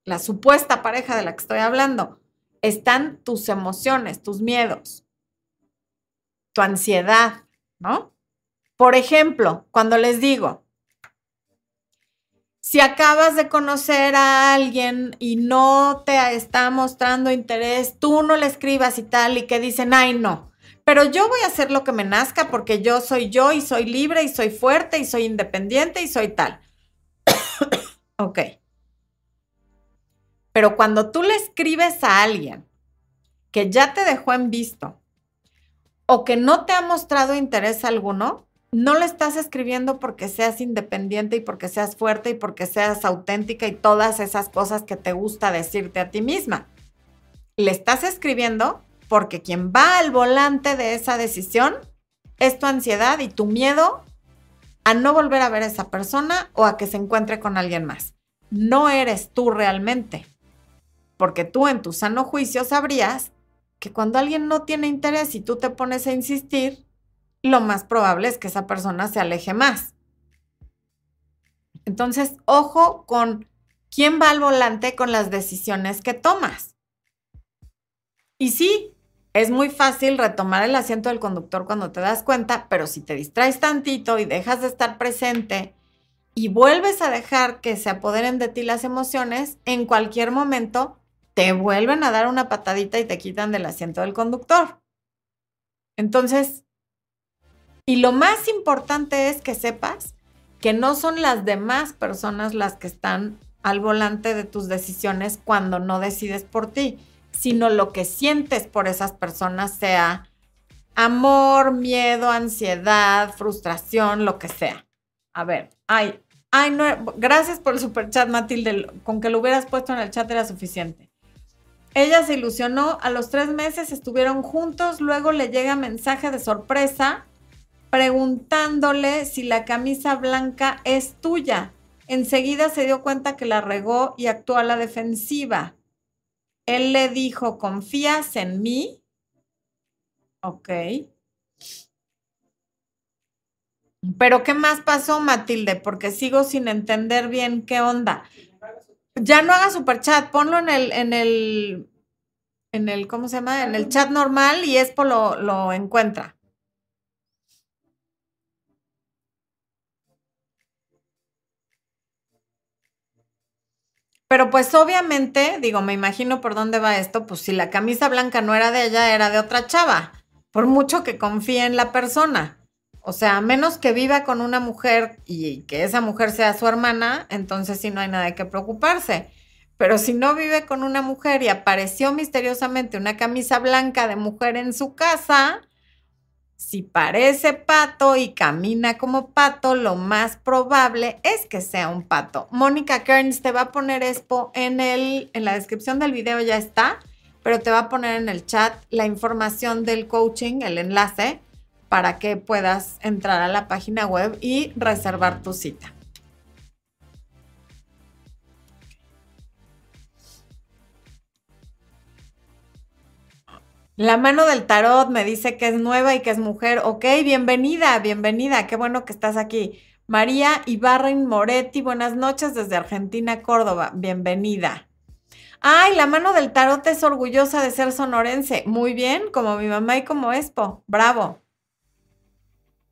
la supuesta pareja de la que estoy hablando. Están tus emociones, tus miedos, tu ansiedad, ¿no? Por ejemplo, cuando les digo, si acabas de conocer a alguien y no te está mostrando interés, tú no le escribas y tal y que dicen, ay, no, pero yo voy a hacer lo que me nazca porque yo soy yo y soy libre y soy fuerte y soy independiente y soy tal. ok. Pero cuando tú le escribes a alguien que ya te dejó en visto o que no te ha mostrado interés alguno, no le estás escribiendo porque seas independiente y porque seas fuerte y porque seas auténtica y todas esas cosas que te gusta decirte a ti misma. Le estás escribiendo porque quien va al volante de esa decisión es tu ansiedad y tu miedo a no volver a ver a esa persona o a que se encuentre con alguien más. No eres tú realmente, porque tú en tu sano juicio sabrías que cuando alguien no tiene interés y tú te pones a insistir, lo más probable es que esa persona se aleje más. Entonces, ojo con quién va al volante con las decisiones que tomas. Y sí, es muy fácil retomar el asiento del conductor cuando te das cuenta, pero si te distraes tantito y dejas de estar presente y vuelves a dejar que se apoderen de ti las emociones, en cualquier momento te vuelven a dar una patadita y te quitan del asiento del conductor. Entonces, y lo más importante es que sepas que no son las demás personas las que están al volante de tus decisiones cuando no decides por ti sino lo que sientes por esas personas, sea amor, miedo, ansiedad, frustración, lo que sea. A ver, ay, ay, no, gracias por el super chat, Matilde, con que lo hubieras puesto en el chat era suficiente. Ella se ilusionó, a los tres meses estuvieron juntos, luego le llega mensaje de sorpresa preguntándole si la camisa blanca es tuya. Enseguida se dio cuenta que la regó y actuó a la defensiva. Él le dijo, ¿confías en mí? Ok. Pero ¿qué más pasó, Matilde? Porque sigo sin entender bien qué onda. Ya no haga chat, ponlo en el, en el, en el, ¿cómo se llama? En el chat normal y Expo lo encuentra. Pero pues obviamente, digo, me imagino por dónde va esto, pues si la camisa blanca no era de ella, era de otra chava, por mucho que confíe en la persona. O sea, a menos que viva con una mujer y que esa mujer sea su hermana, entonces sí no hay nada de qué preocuparse. Pero si no vive con una mujer y apareció misteriosamente una camisa blanca de mujer en su casa, si parece pato y camina como pato, lo más probable es que sea un pato. Mónica Kearns te va a poner expo en, el, en la descripción del video, ya está, pero te va a poner en el chat la información del coaching, el enlace para que puedas entrar a la página web y reservar tu cita. La mano del tarot me dice que es nueva y que es mujer. Ok, bienvenida, bienvenida. Qué bueno que estás aquí. María Ibarren Moretti, buenas noches desde Argentina, Córdoba. Bienvenida. Ay, la mano del tarot es orgullosa de ser sonorense. Muy bien, como mi mamá y como Expo. Bravo.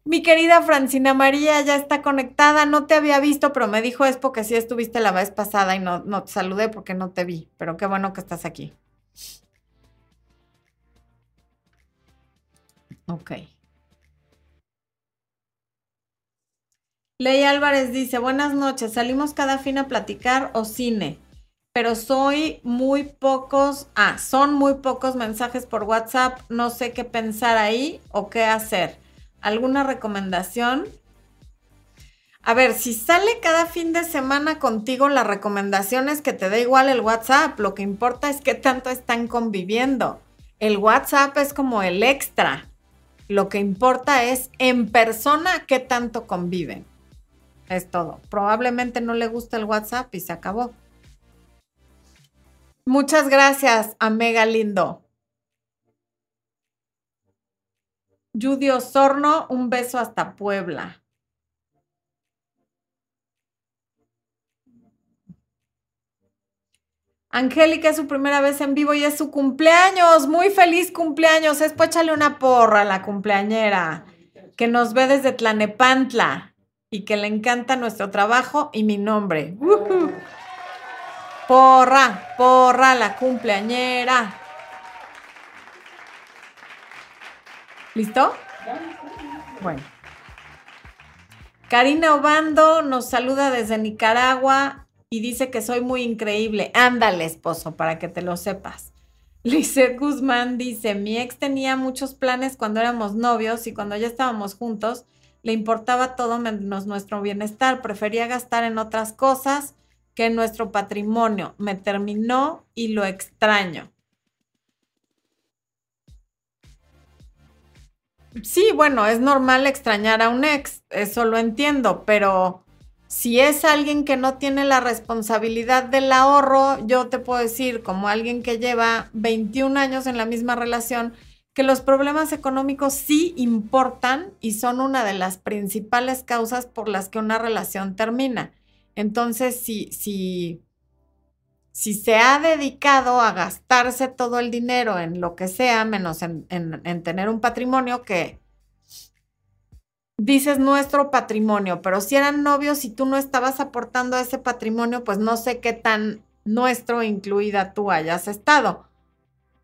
Mi querida Francina María ya está conectada. No te había visto, pero me dijo Expo que sí estuviste la vez pasada y no, no te saludé porque no te vi. Pero qué bueno que estás aquí. Ok. Ley Álvarez dice, buenas noches, salimos cada fin a platicar o cine, pero soy muy pocos, ah, son muy pocos mensajes por WhatsApp, no sé qué pensar ahí o qué hacer. ¿Alguna recomendación? A ver, si sale cada fin de semana contigo, la recomendación es que te dé igual el WhatsApp. Lo que importa es qué tanto están conviviendo. El WhatsApp es como el extra. Lo que importa es en persona qué tanto conviven. Es todo. Probablemente no le gusta el WhatsApp y se acabó. Muchas gracias, Amega Lindo. Judy Osorno, un beso hasta Puebla. Angélica es su primera vez en vivo y es su cumpleaños. Muy feliz cumpleaños. Es pues échale una porra a la cumpleañera que nos ve desde Tlanepantla y que le encanta nuestro trabajo y mi nombre. Porra, porra, la cumpleañera. ¿Listo? Bueno. Karina Obando nos saluda desde Nicaragua y dice que soy muy increíble. Ándale, esposo, para que te lo sepas. Lizeth Guzmán dice, mi ex tenía muchos planes cuando éramos novios y cuando ya estábamos juntos, le importaba todo menos nuestro bienestar, prefería gastar en otras cosas que en nuestro patrimonio. Me terminó y lo extraño. Sí, bueno, es normal extrañar a un ex, eso lo entiendo, pero si es alguien que no tiene la responsabilidad del ahorro, yo te puedo decir, como alguien que lleva 21 años en la misma relación, que los problemas económicos sí importan y son una de las principales causas por las que una relación termina. Entonces, si, si, si se ha dedicado a gastarse todo el dinero en lo que sea, menos en, en, tener un patrimonio que dices nuestro patrimonio, pero si eran novios y tú no estabas aportando a ese patrimonio, pues no sé qué tan nuestro, incluida tú, hayas estado.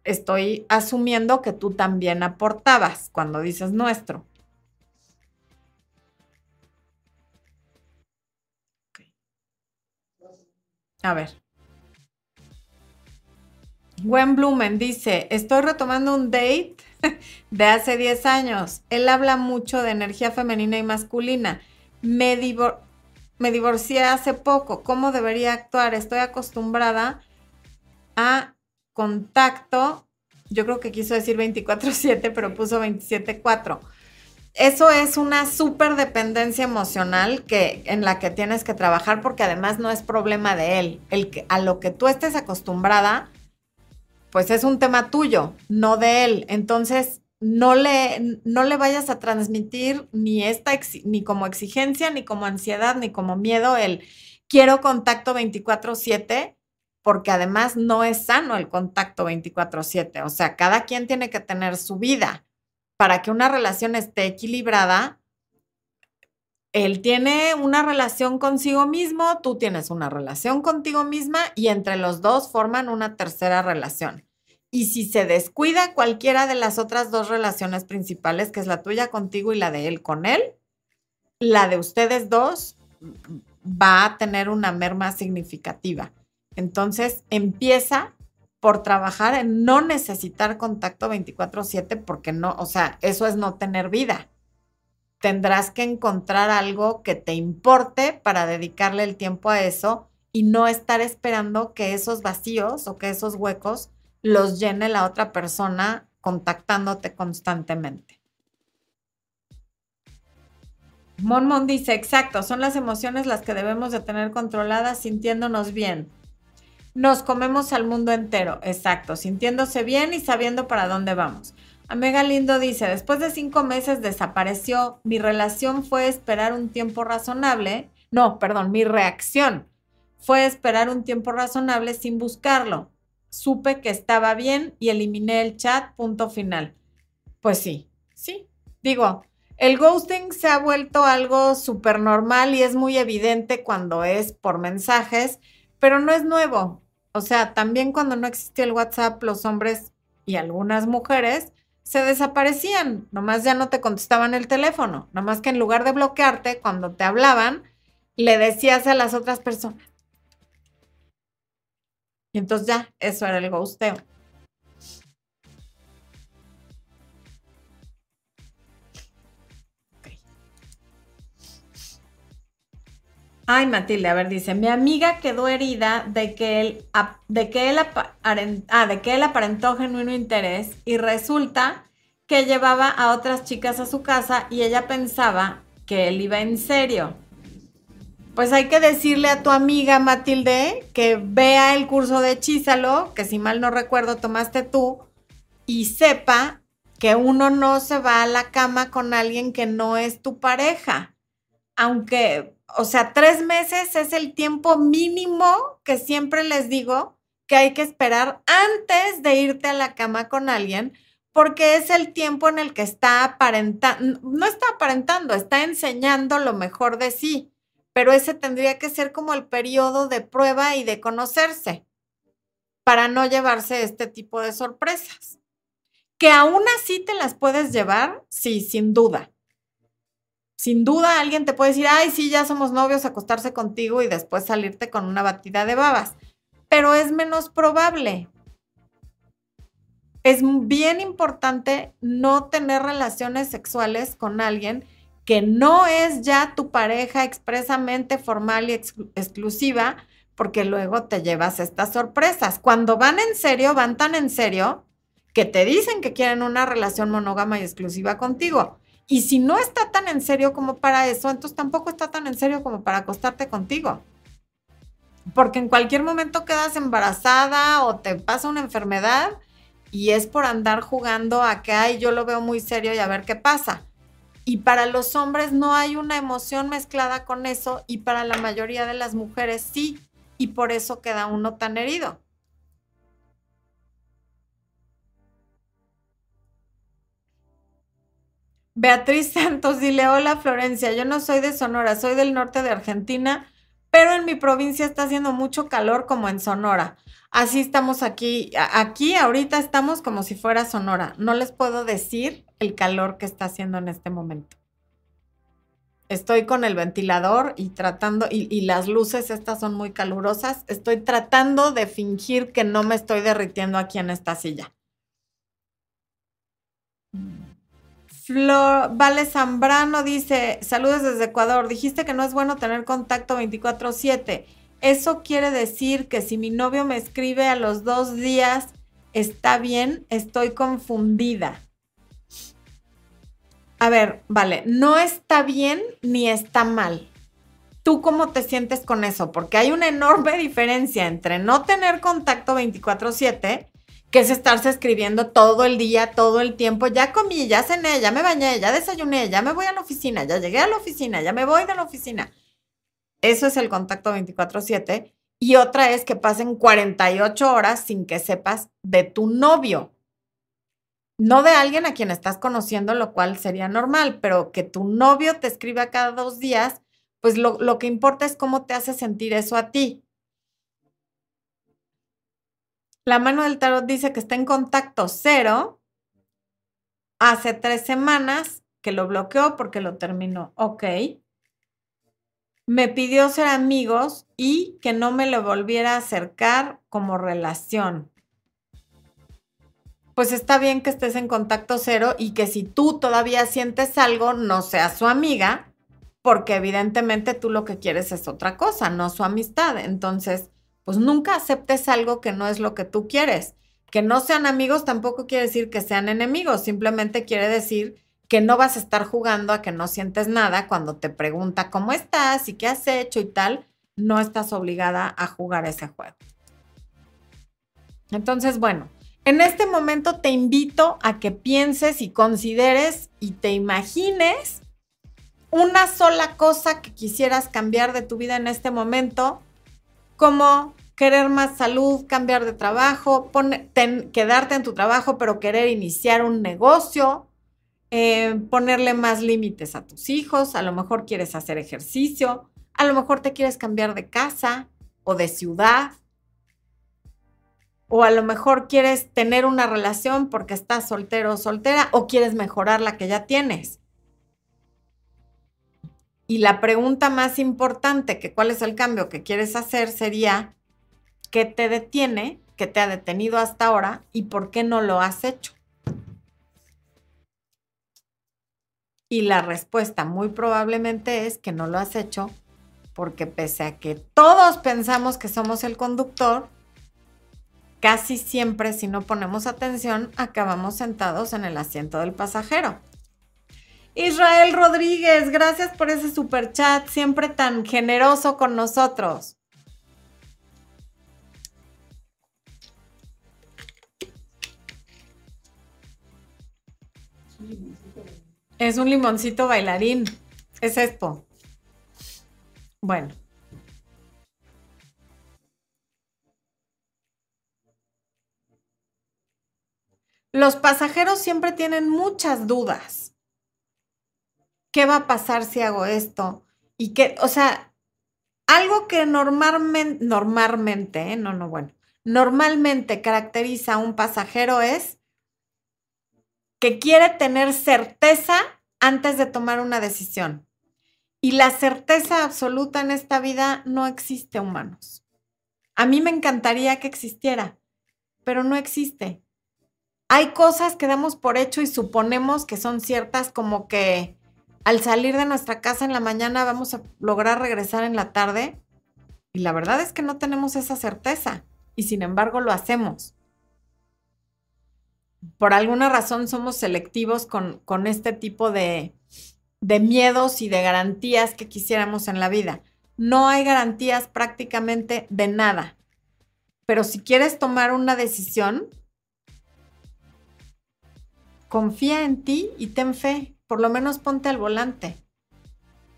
Estoy asumiendo que tú también aportabas cuando dices nuestro. A ver. Gwen Blumen dice, estoy retomando un date de hace 10 años. Él habla mucho de energía femenina y masculina. Me, me divorcié hace poco. ¿Cómo debería actuar? Estoy acostumbrada a contacto, yo creo que quiso decir 24/7, pero puso 27/4. Eso es una súper dependencia emocional que, en la que tienes que trabajar porque además no es problema de él. El que, a lo que tú estés acostumbrada, pues es un tema tuyo, no de él. Entonces, no le, no le vayas a transmitir ni, esta ni como exigencia, ni como ansiedad, ni como miedo el quiero contacto 24/7 porque además no es sano el contacto 24/7. O sea, cada quien tiene que tener su vida. Para que una relación esté equilibrada, él tiene una relación consigo mismo, tú tienes una relación contigo misma y entre los dos forman una tercera relación. Y si se descuida cualquiera de las otras dos relaciones principales, que es la tuya contigo y la de él con él, la de ustedes dos va a tener una merma significativa. Entonces empieza por trabajar en no necesitar contacto 24/7 porque no, o sea, eso es no tener vida. Tendrás que encontrar algo que te importe para dedicarle el tiempo a eso y no estar esperando que esos vacíos o que esos huecos los llene la otra persona contactándote constantemente. Mon dice, exacto, son las emociones las que debemos de tener controladas sintiéndonos bien. Nos comemos al mundo entero, exacto, sintiéndose bien y sabiendo para dónde vamos. Amega Lindo dice, después de cinco meses desapareció, mi relación fue esperar un tiempo razonable, no, perdón, mi reacción fue esperar un tiempo razonable sin buscarlo. Supe que estaba bien y eliminé el chat, punto final. Pues sí, sí, digo, el ghosting se ha vuelto algo súper normal y es muy evidente cuando es por mensajes pero no es nuevo. O sea, también cuando no existía el WhatsApp, los hombres y algunas mujeres se desaparecían, nomás ya no te contestaban el teléfono, nomás que en lugar de bloquearte, cuando te hablaban, le decías a las otras personas. Y entonces ya, eso era el ghosteo. Ay, Matilde, a ver, dice, mi amiga quedó herida de que él, de que él, ah, de que él aparentó genuino interés y resulta que llevaba a otras chicas a su casa y ella pensaba que él iba en serio. Pues hay que decirle a tu amiga Matilde que vea el curso de Hechízalo, que si mal no recuerdo tomaste tú, y sepa que uno no se va a la cama con alguien que no es tu pareja. Aunque o sea, tres meses es el tiempo mínimo que siempre les digo que hay que esperar antes de irte a la cama con alguien, porque es el tiempo en el que está aparentando, no está aparentando, está enseñando lo mejor de sí, pero ese tendría que ser como el periodo de prueba y de conocerse para no llevarse este tipo de sorpresas. Que aún así te las puedes llevar, sí, sin duda sin duda alguien te puede decir, ay, sí, ya somos novios, acostarse contigo y después salirte con una batida de babas. Pero es menos probable. Es bien importante no tener relaciones sexuales con alguien que no es ya tu pareja expresamente formal y exclusiva, porque luego te llevas estas sorpresas. Cuando van en serio, van tan en serio que te dicen que quieren una relación monógama y exclusiva contigo y si no está tan en serio como para eso, entonces tampoco está tan en serio como para acostarte contigo. Porque en cualquier momento quedas embarazada o te pasa una enfermedad y es por andar jugando a que, ay, yo lo veo muy serio y a ver qué pasa. Y para los hombres no hay una emoción mezclada con eso y para la mayoría de las mujeres sí. Y por eso queda uno tan herido. Beatriz Santos, dile hola Florencia, yo no soy de Sonora, soy del norte de Argentina, pero en mi provincia está haciendo mucho calor como en Sonora. Así estamos aquí, aquí ahorita estamos como si fuera Sonora. No les puedo decir el calor que está haciendo en este momento. Estoy con el ventilador y tratando, y, y las luces estas son muy calurosas, estoy tratando de fingir que no me estoy derritiendo aquí en esta silla. Flor, vale Zambrano dice, saludos desde Ecuador, dijiste que no es bueno tener contacto 24/7. Eso quiere decir que si mi novio me escribe a los dos días está bien, estoy confundida. A ver, vale, no está bien ni está mal. ¿Tú cómo te sientes con eso? Porque hay una enorme diferencia entre no tener contacto 24/7, que es estarse escribiendo todo el día, todo el tiempo, ya comí, ya cené, ya me bañé, ya desayuné, ya me voy a la oficina, ya llegué a la oficina, ya me voy de la oficina. Eso es el contacto 24/7. Y otra es que pasen 48 horas sin que sepas de tu novio no de alguien a quien estás conociendo, lo cual sería normal, pero que tu novio te escriba cada dos días, pues lo, que importa es cómo te hace sentir eso a ti. La mano del tarot dice que está en contacto cero hace tres semanas que lo bloqueó porque lo terminó. Ok. Me pidió ser amigos y que no me lo volviera a acercar como relación pues está bien que estés en contacto cero y que si tú todavía sientes algo, no seas su amiga, porque evidentemente tú lo que quieres es otra cosa, no su amistad. Entonces, pues nunca aceptes algo que no es lo que tú quieres. Que no sean amigos tampoco quiere decir que sean enemigos, simplemente quiere decir que no vas a estar jugando a que no sientes nada cuando te pregunta cómo estás y qué has hecho y tal, no estás obligada a jugar ese juego. Entonces, bueno, en este momento te invito a que pienses y consideres y te imagines una sola cosa que quisieras cambiar de tu vida en este momento, como querer más salud, cambiar de trabajo, quedarte en tu trabajo, pero querer iniciar un negocio, eh, ponerle más límites a tus hijos, a lo mejor quieres hacer ejercicio, a lo mejor te quieres cambiar de casa o de ciudad, o a lo mejor quieres tener una relación porque estás soltero o soltera o quieres mejorar la que ya tienes. Y la pregunta más importante, que cuál es el cambio que quieres hacer, sería, ¿qué te detiene? ¿Qué te ha detenido hasta ahora? ¿Y por qué no lo has hecho? Y la respuesta muy probablemente es que no lo has hecho porque pese a que todos pensamos que somos el conductor, casi siempre si no ponemos atención acabamos sentados en el asiento del pasajero. Israel Rodríguez, gracias por ese super chat, siempre tan generoso con nosotros. Es un limoncito bailarín. Es esto. Bueno. Los pasajeros siempre tienen muchas dudas. ¿Qué va a pasar si hago esto? Y que, o sea, algo que normalmente, normalmente, ¿eh? no, no, bueno, normalmente caracteriza a un pasajero es que quiere tener certeza antes de tomar una decisión. Y la certeza absoluta en esta vida no existe, humanos. A mí me encantaría que existiera, pero no existe hay cosas que damos por hecho y suponemos que son ciertas, como que al salir de nuestra casa en la mañana vamos a lograr regresar en la tarde. Y la verdad es que no tenemos esa certeza y sin embargo lo hacemos. Por alguna razón somos selectivos con, con este tipo de, de miedos y de garantías que quisiéramos en la vida. No hay garantías prácticamente de nada. Pero si quieres tomar una decisión, confía en ti y ten fe, por lo menos ponte al volante.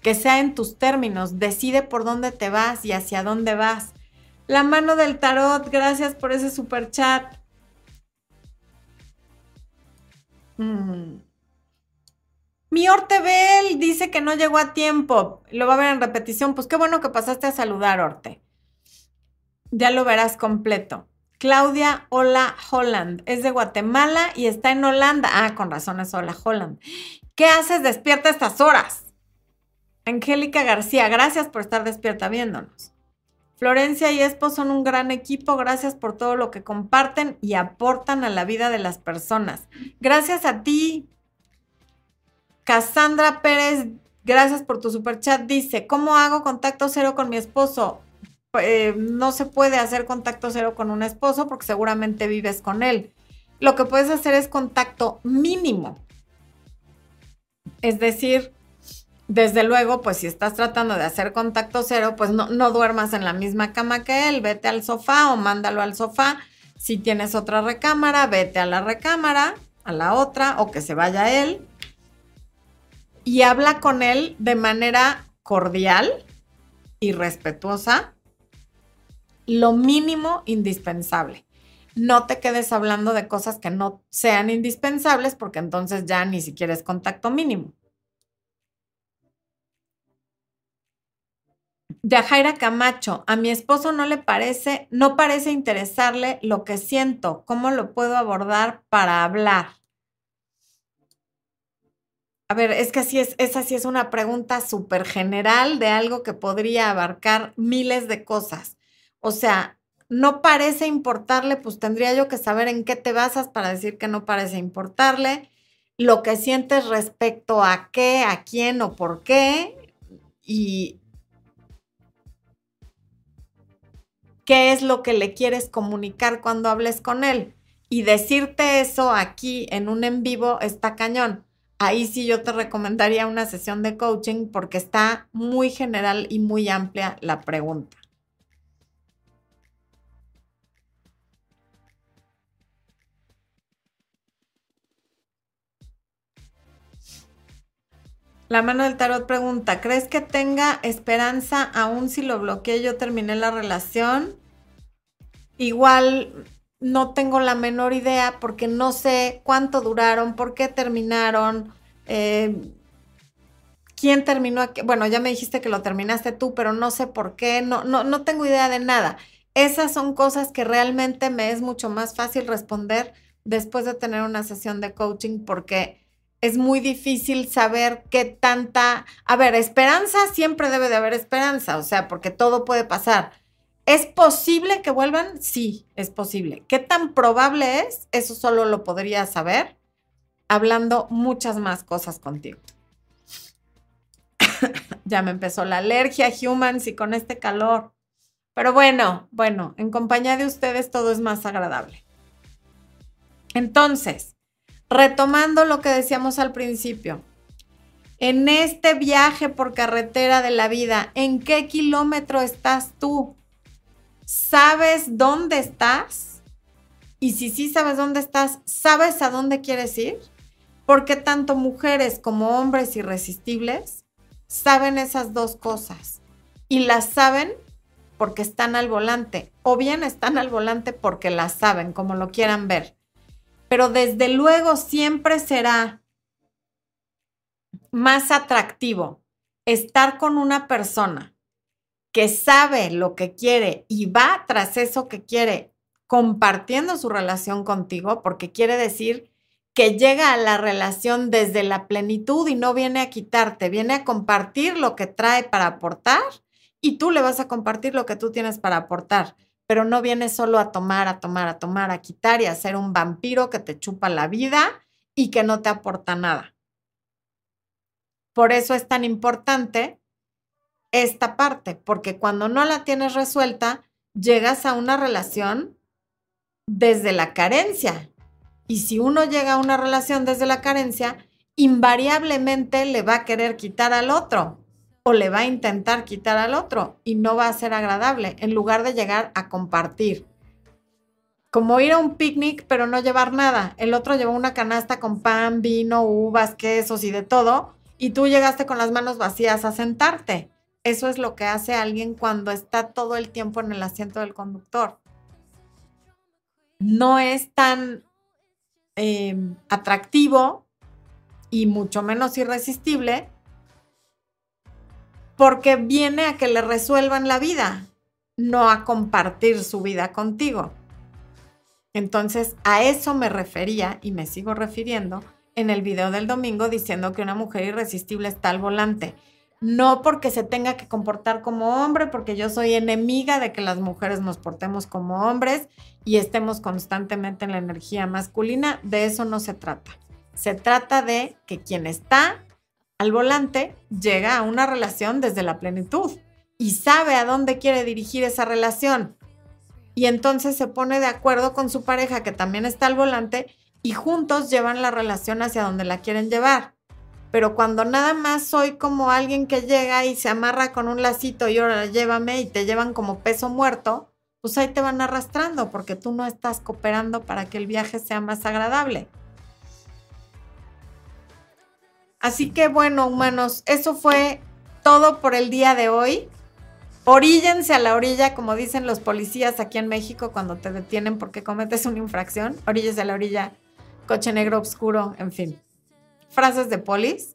Que sea en tus términos, decide por dónde te vas y hacia dónde vas. La mano del tarot, gracias por ese super chat. Mm. Mi Ortebel dice que no llegó a tiempo. Lo va a ver en repetición. Pues qué bueno que pasaste a saludar, Orte. Ya lo verás completo. Claudia Hola Holland. Es de Guatemala y está en Holanda. Ah, con razón es Hola Holland. ¿Qué haces despierta estas horas? Angélica García, gracias por estar despierta viéndonos. Florencia y Espo son un gran equipo. Gracias por todo lo que comparten y aportan a la vida de las personas. Gracias a ti. Cassandra Pérez, gracias por tu super chat. Dice, ¿cómo hago contacto cero con mi esposo? eh, no se puede hacer contacto cero con un esposo porque seguramente vives con él. Lo que puedes hacer es contacto mínimo. Es decir, desde luego, pues si estás tratando de hacer contacto cero, pues no, duermas en la misma cama que él, vete al sofá o mándalo al sofá. Si tienes otra recámara, vete a la recámara, a la otra, o que se vaya él. Y habla con él de manera cordial y respetuosa, lo mínimo indispensable. No te quedes hablando de cosas que no sean indispensables porque entonces ya ni siquiera es contacto mínimo. Yajaira Camacho, a mi esposo no le parece, no parece interesarle lo que siento. ¿Cómo lo puedo abordar para hablar? A ver, es que así es, esa sí es una pregunta súper general de algo que podría abarcar miles de cosas. O sea, no parece importarle, pues tendría yo que saber en qué te basas para decir que no parece importarle, lo que sientes respecto a qué, a quién o por qué, y, qué es lo que le quieres comunicar cuando hables con él. Y decirte eso aquí en un en vivo está cañón. Ahí sí yo te recomendaría una sesión de coaching porque está muy general y muy amplia la pregunta. La mano del tarot pregunta, ¿crees que tenga esperanza aún si lo bloqueé yo terminé la relación? Igual no tengo la menor idea porque no sé cuánto duraron, por qué terminaron, eh, quién terminó. Bueno, ya me dijiste que lo terminaste tú, pero no sé por qué, no, no, no tengo idea de nada. Esas son cosas que realmente me es mucho más fácil responder después de tener una sesión de coaching porque es muy difícil saber qué tanta, a ver, esperanza siempre debe de haber esperanza, o sea, porque todo puede pasar. ¿Es posible que vuelvan? Sí, es posible. ¿Qué tan probable es? Eso solo lo podría saber hablando muchas más cosas contigo. ya me empezó la alergia, humans, y con este calor. Pero bueno, bueno, en compañía de ustedes todo es más agradable. Entonces, retomando lo que decíamos al principio, en este viaje por carretera de la vida, ¿en qué kilómetro estás tú? ¿Sabes dónde estás? Y si sí sabes dónde estás, ¿sabes a dónde quieres ir? Porque tanto mujeres como hombres irresistibles saben esas dos cosas. Y las saben porque están al volante. O bien están al volante porque las saben, como lo quieran ver pero desde luego siempre será más atractivo estar con una persona que sabe lo que quiere y va tras eso que quiere, compartiendo su relación contigo, porque quiere decir que llega a la relación desde la plenitud y no viene a quitarte, viene a compartir lo que trae para aportar y tú le vas a compartir lo que tú tienes para aportar pero no viene solo a tomar, a tomar, a tomar, a quitar y a ser un vampiro que te chupa la vida y que no te aporta nada. Por eso es tan importante esta parte, porque cuando no la tienes resuelta, llegas a una relación desde la carencia. Y si uno llega a una relación desde la carencia, invariablemente le va a querer quitar al otro o le va a intentar quitar al otro y no va a ser agradable en lugar de llegar a compartir. Como ir a un picnic pero no llevar nada. El otro llevó una canasta con pan, vino, uvas, quesos y de todo y tú llegaste con las manos vacías a sentarte. Eso es lo que hace alguien cuando está todo el tiempo en el asiento del conductor. No es tan em, atractivo y mucho menos irresistible porque viene a que le resuelvan la vida, no a compartir su vida contigo. Entonces, a eso me refería y me sigo refiriendo en el video del domingo diciendo que una mujer irresistible está al volante. No porque se tenga que comportar como hombre, porque yo soy enemiga de que las mujeres nos portemos como hombres y estemos constantemente en la energía masculina. De eso no se trata. Se trata de que quien está al volante llega a una relación desde la plenitud y sabe a dónde quiere dirigir esa relación. Y entonces se pone de acuerdo con su pareja que también está al volante y juntos llevan la relación hacia donde la quieren llevar. Pero cuando nada más soy como alguien que llega y se amarra con un lacito y ahora llévame y te llevan como peso muerto, pues ahí te van arrastrando porque tú no estás cooperando para que el viaje sea más agradable. Así que bueno, humanos, eso fue todo por el día de hoy. Oríllense a la orilla, como dicen los policías aquí en México cuando te detienen porque cometes una infracción. Oríllense a la orilla, coche negro oscuro, en fin. Frases de polis.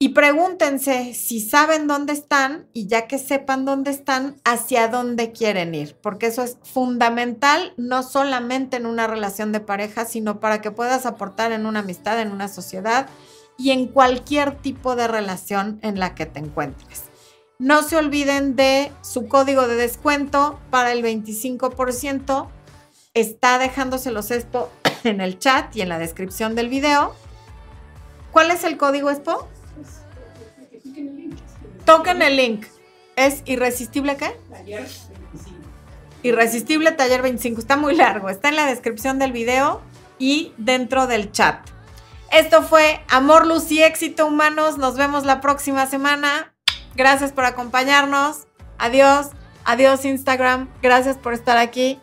Y pregúntense si saben dónde están y ya que sepan dónde están, hacia dónde quieren ir, porque eso es fundamental no solamente en una relación de pareja, sino para que puedas aportar en una amistad, en una sociedad y en cualquier tipo de relación en la que te encuentres. No se olviden de su código de descuento para el 25%. Está dejándoselos esto en el chat y en la descripción del video. ¿Cuál es el código Expo? Toquen el link. ¿Es irresistible qué? Taller 25. Irresistible Taller 25. Está muy largo. Está en la descripción del video y dentro del chat. Esto fue Amor, Luz y Éxito Humanos. Nos vemos la próxima semana. Gracias por acompañarnos. Adiós. Adiós Instagram. Gracias por estar aquí.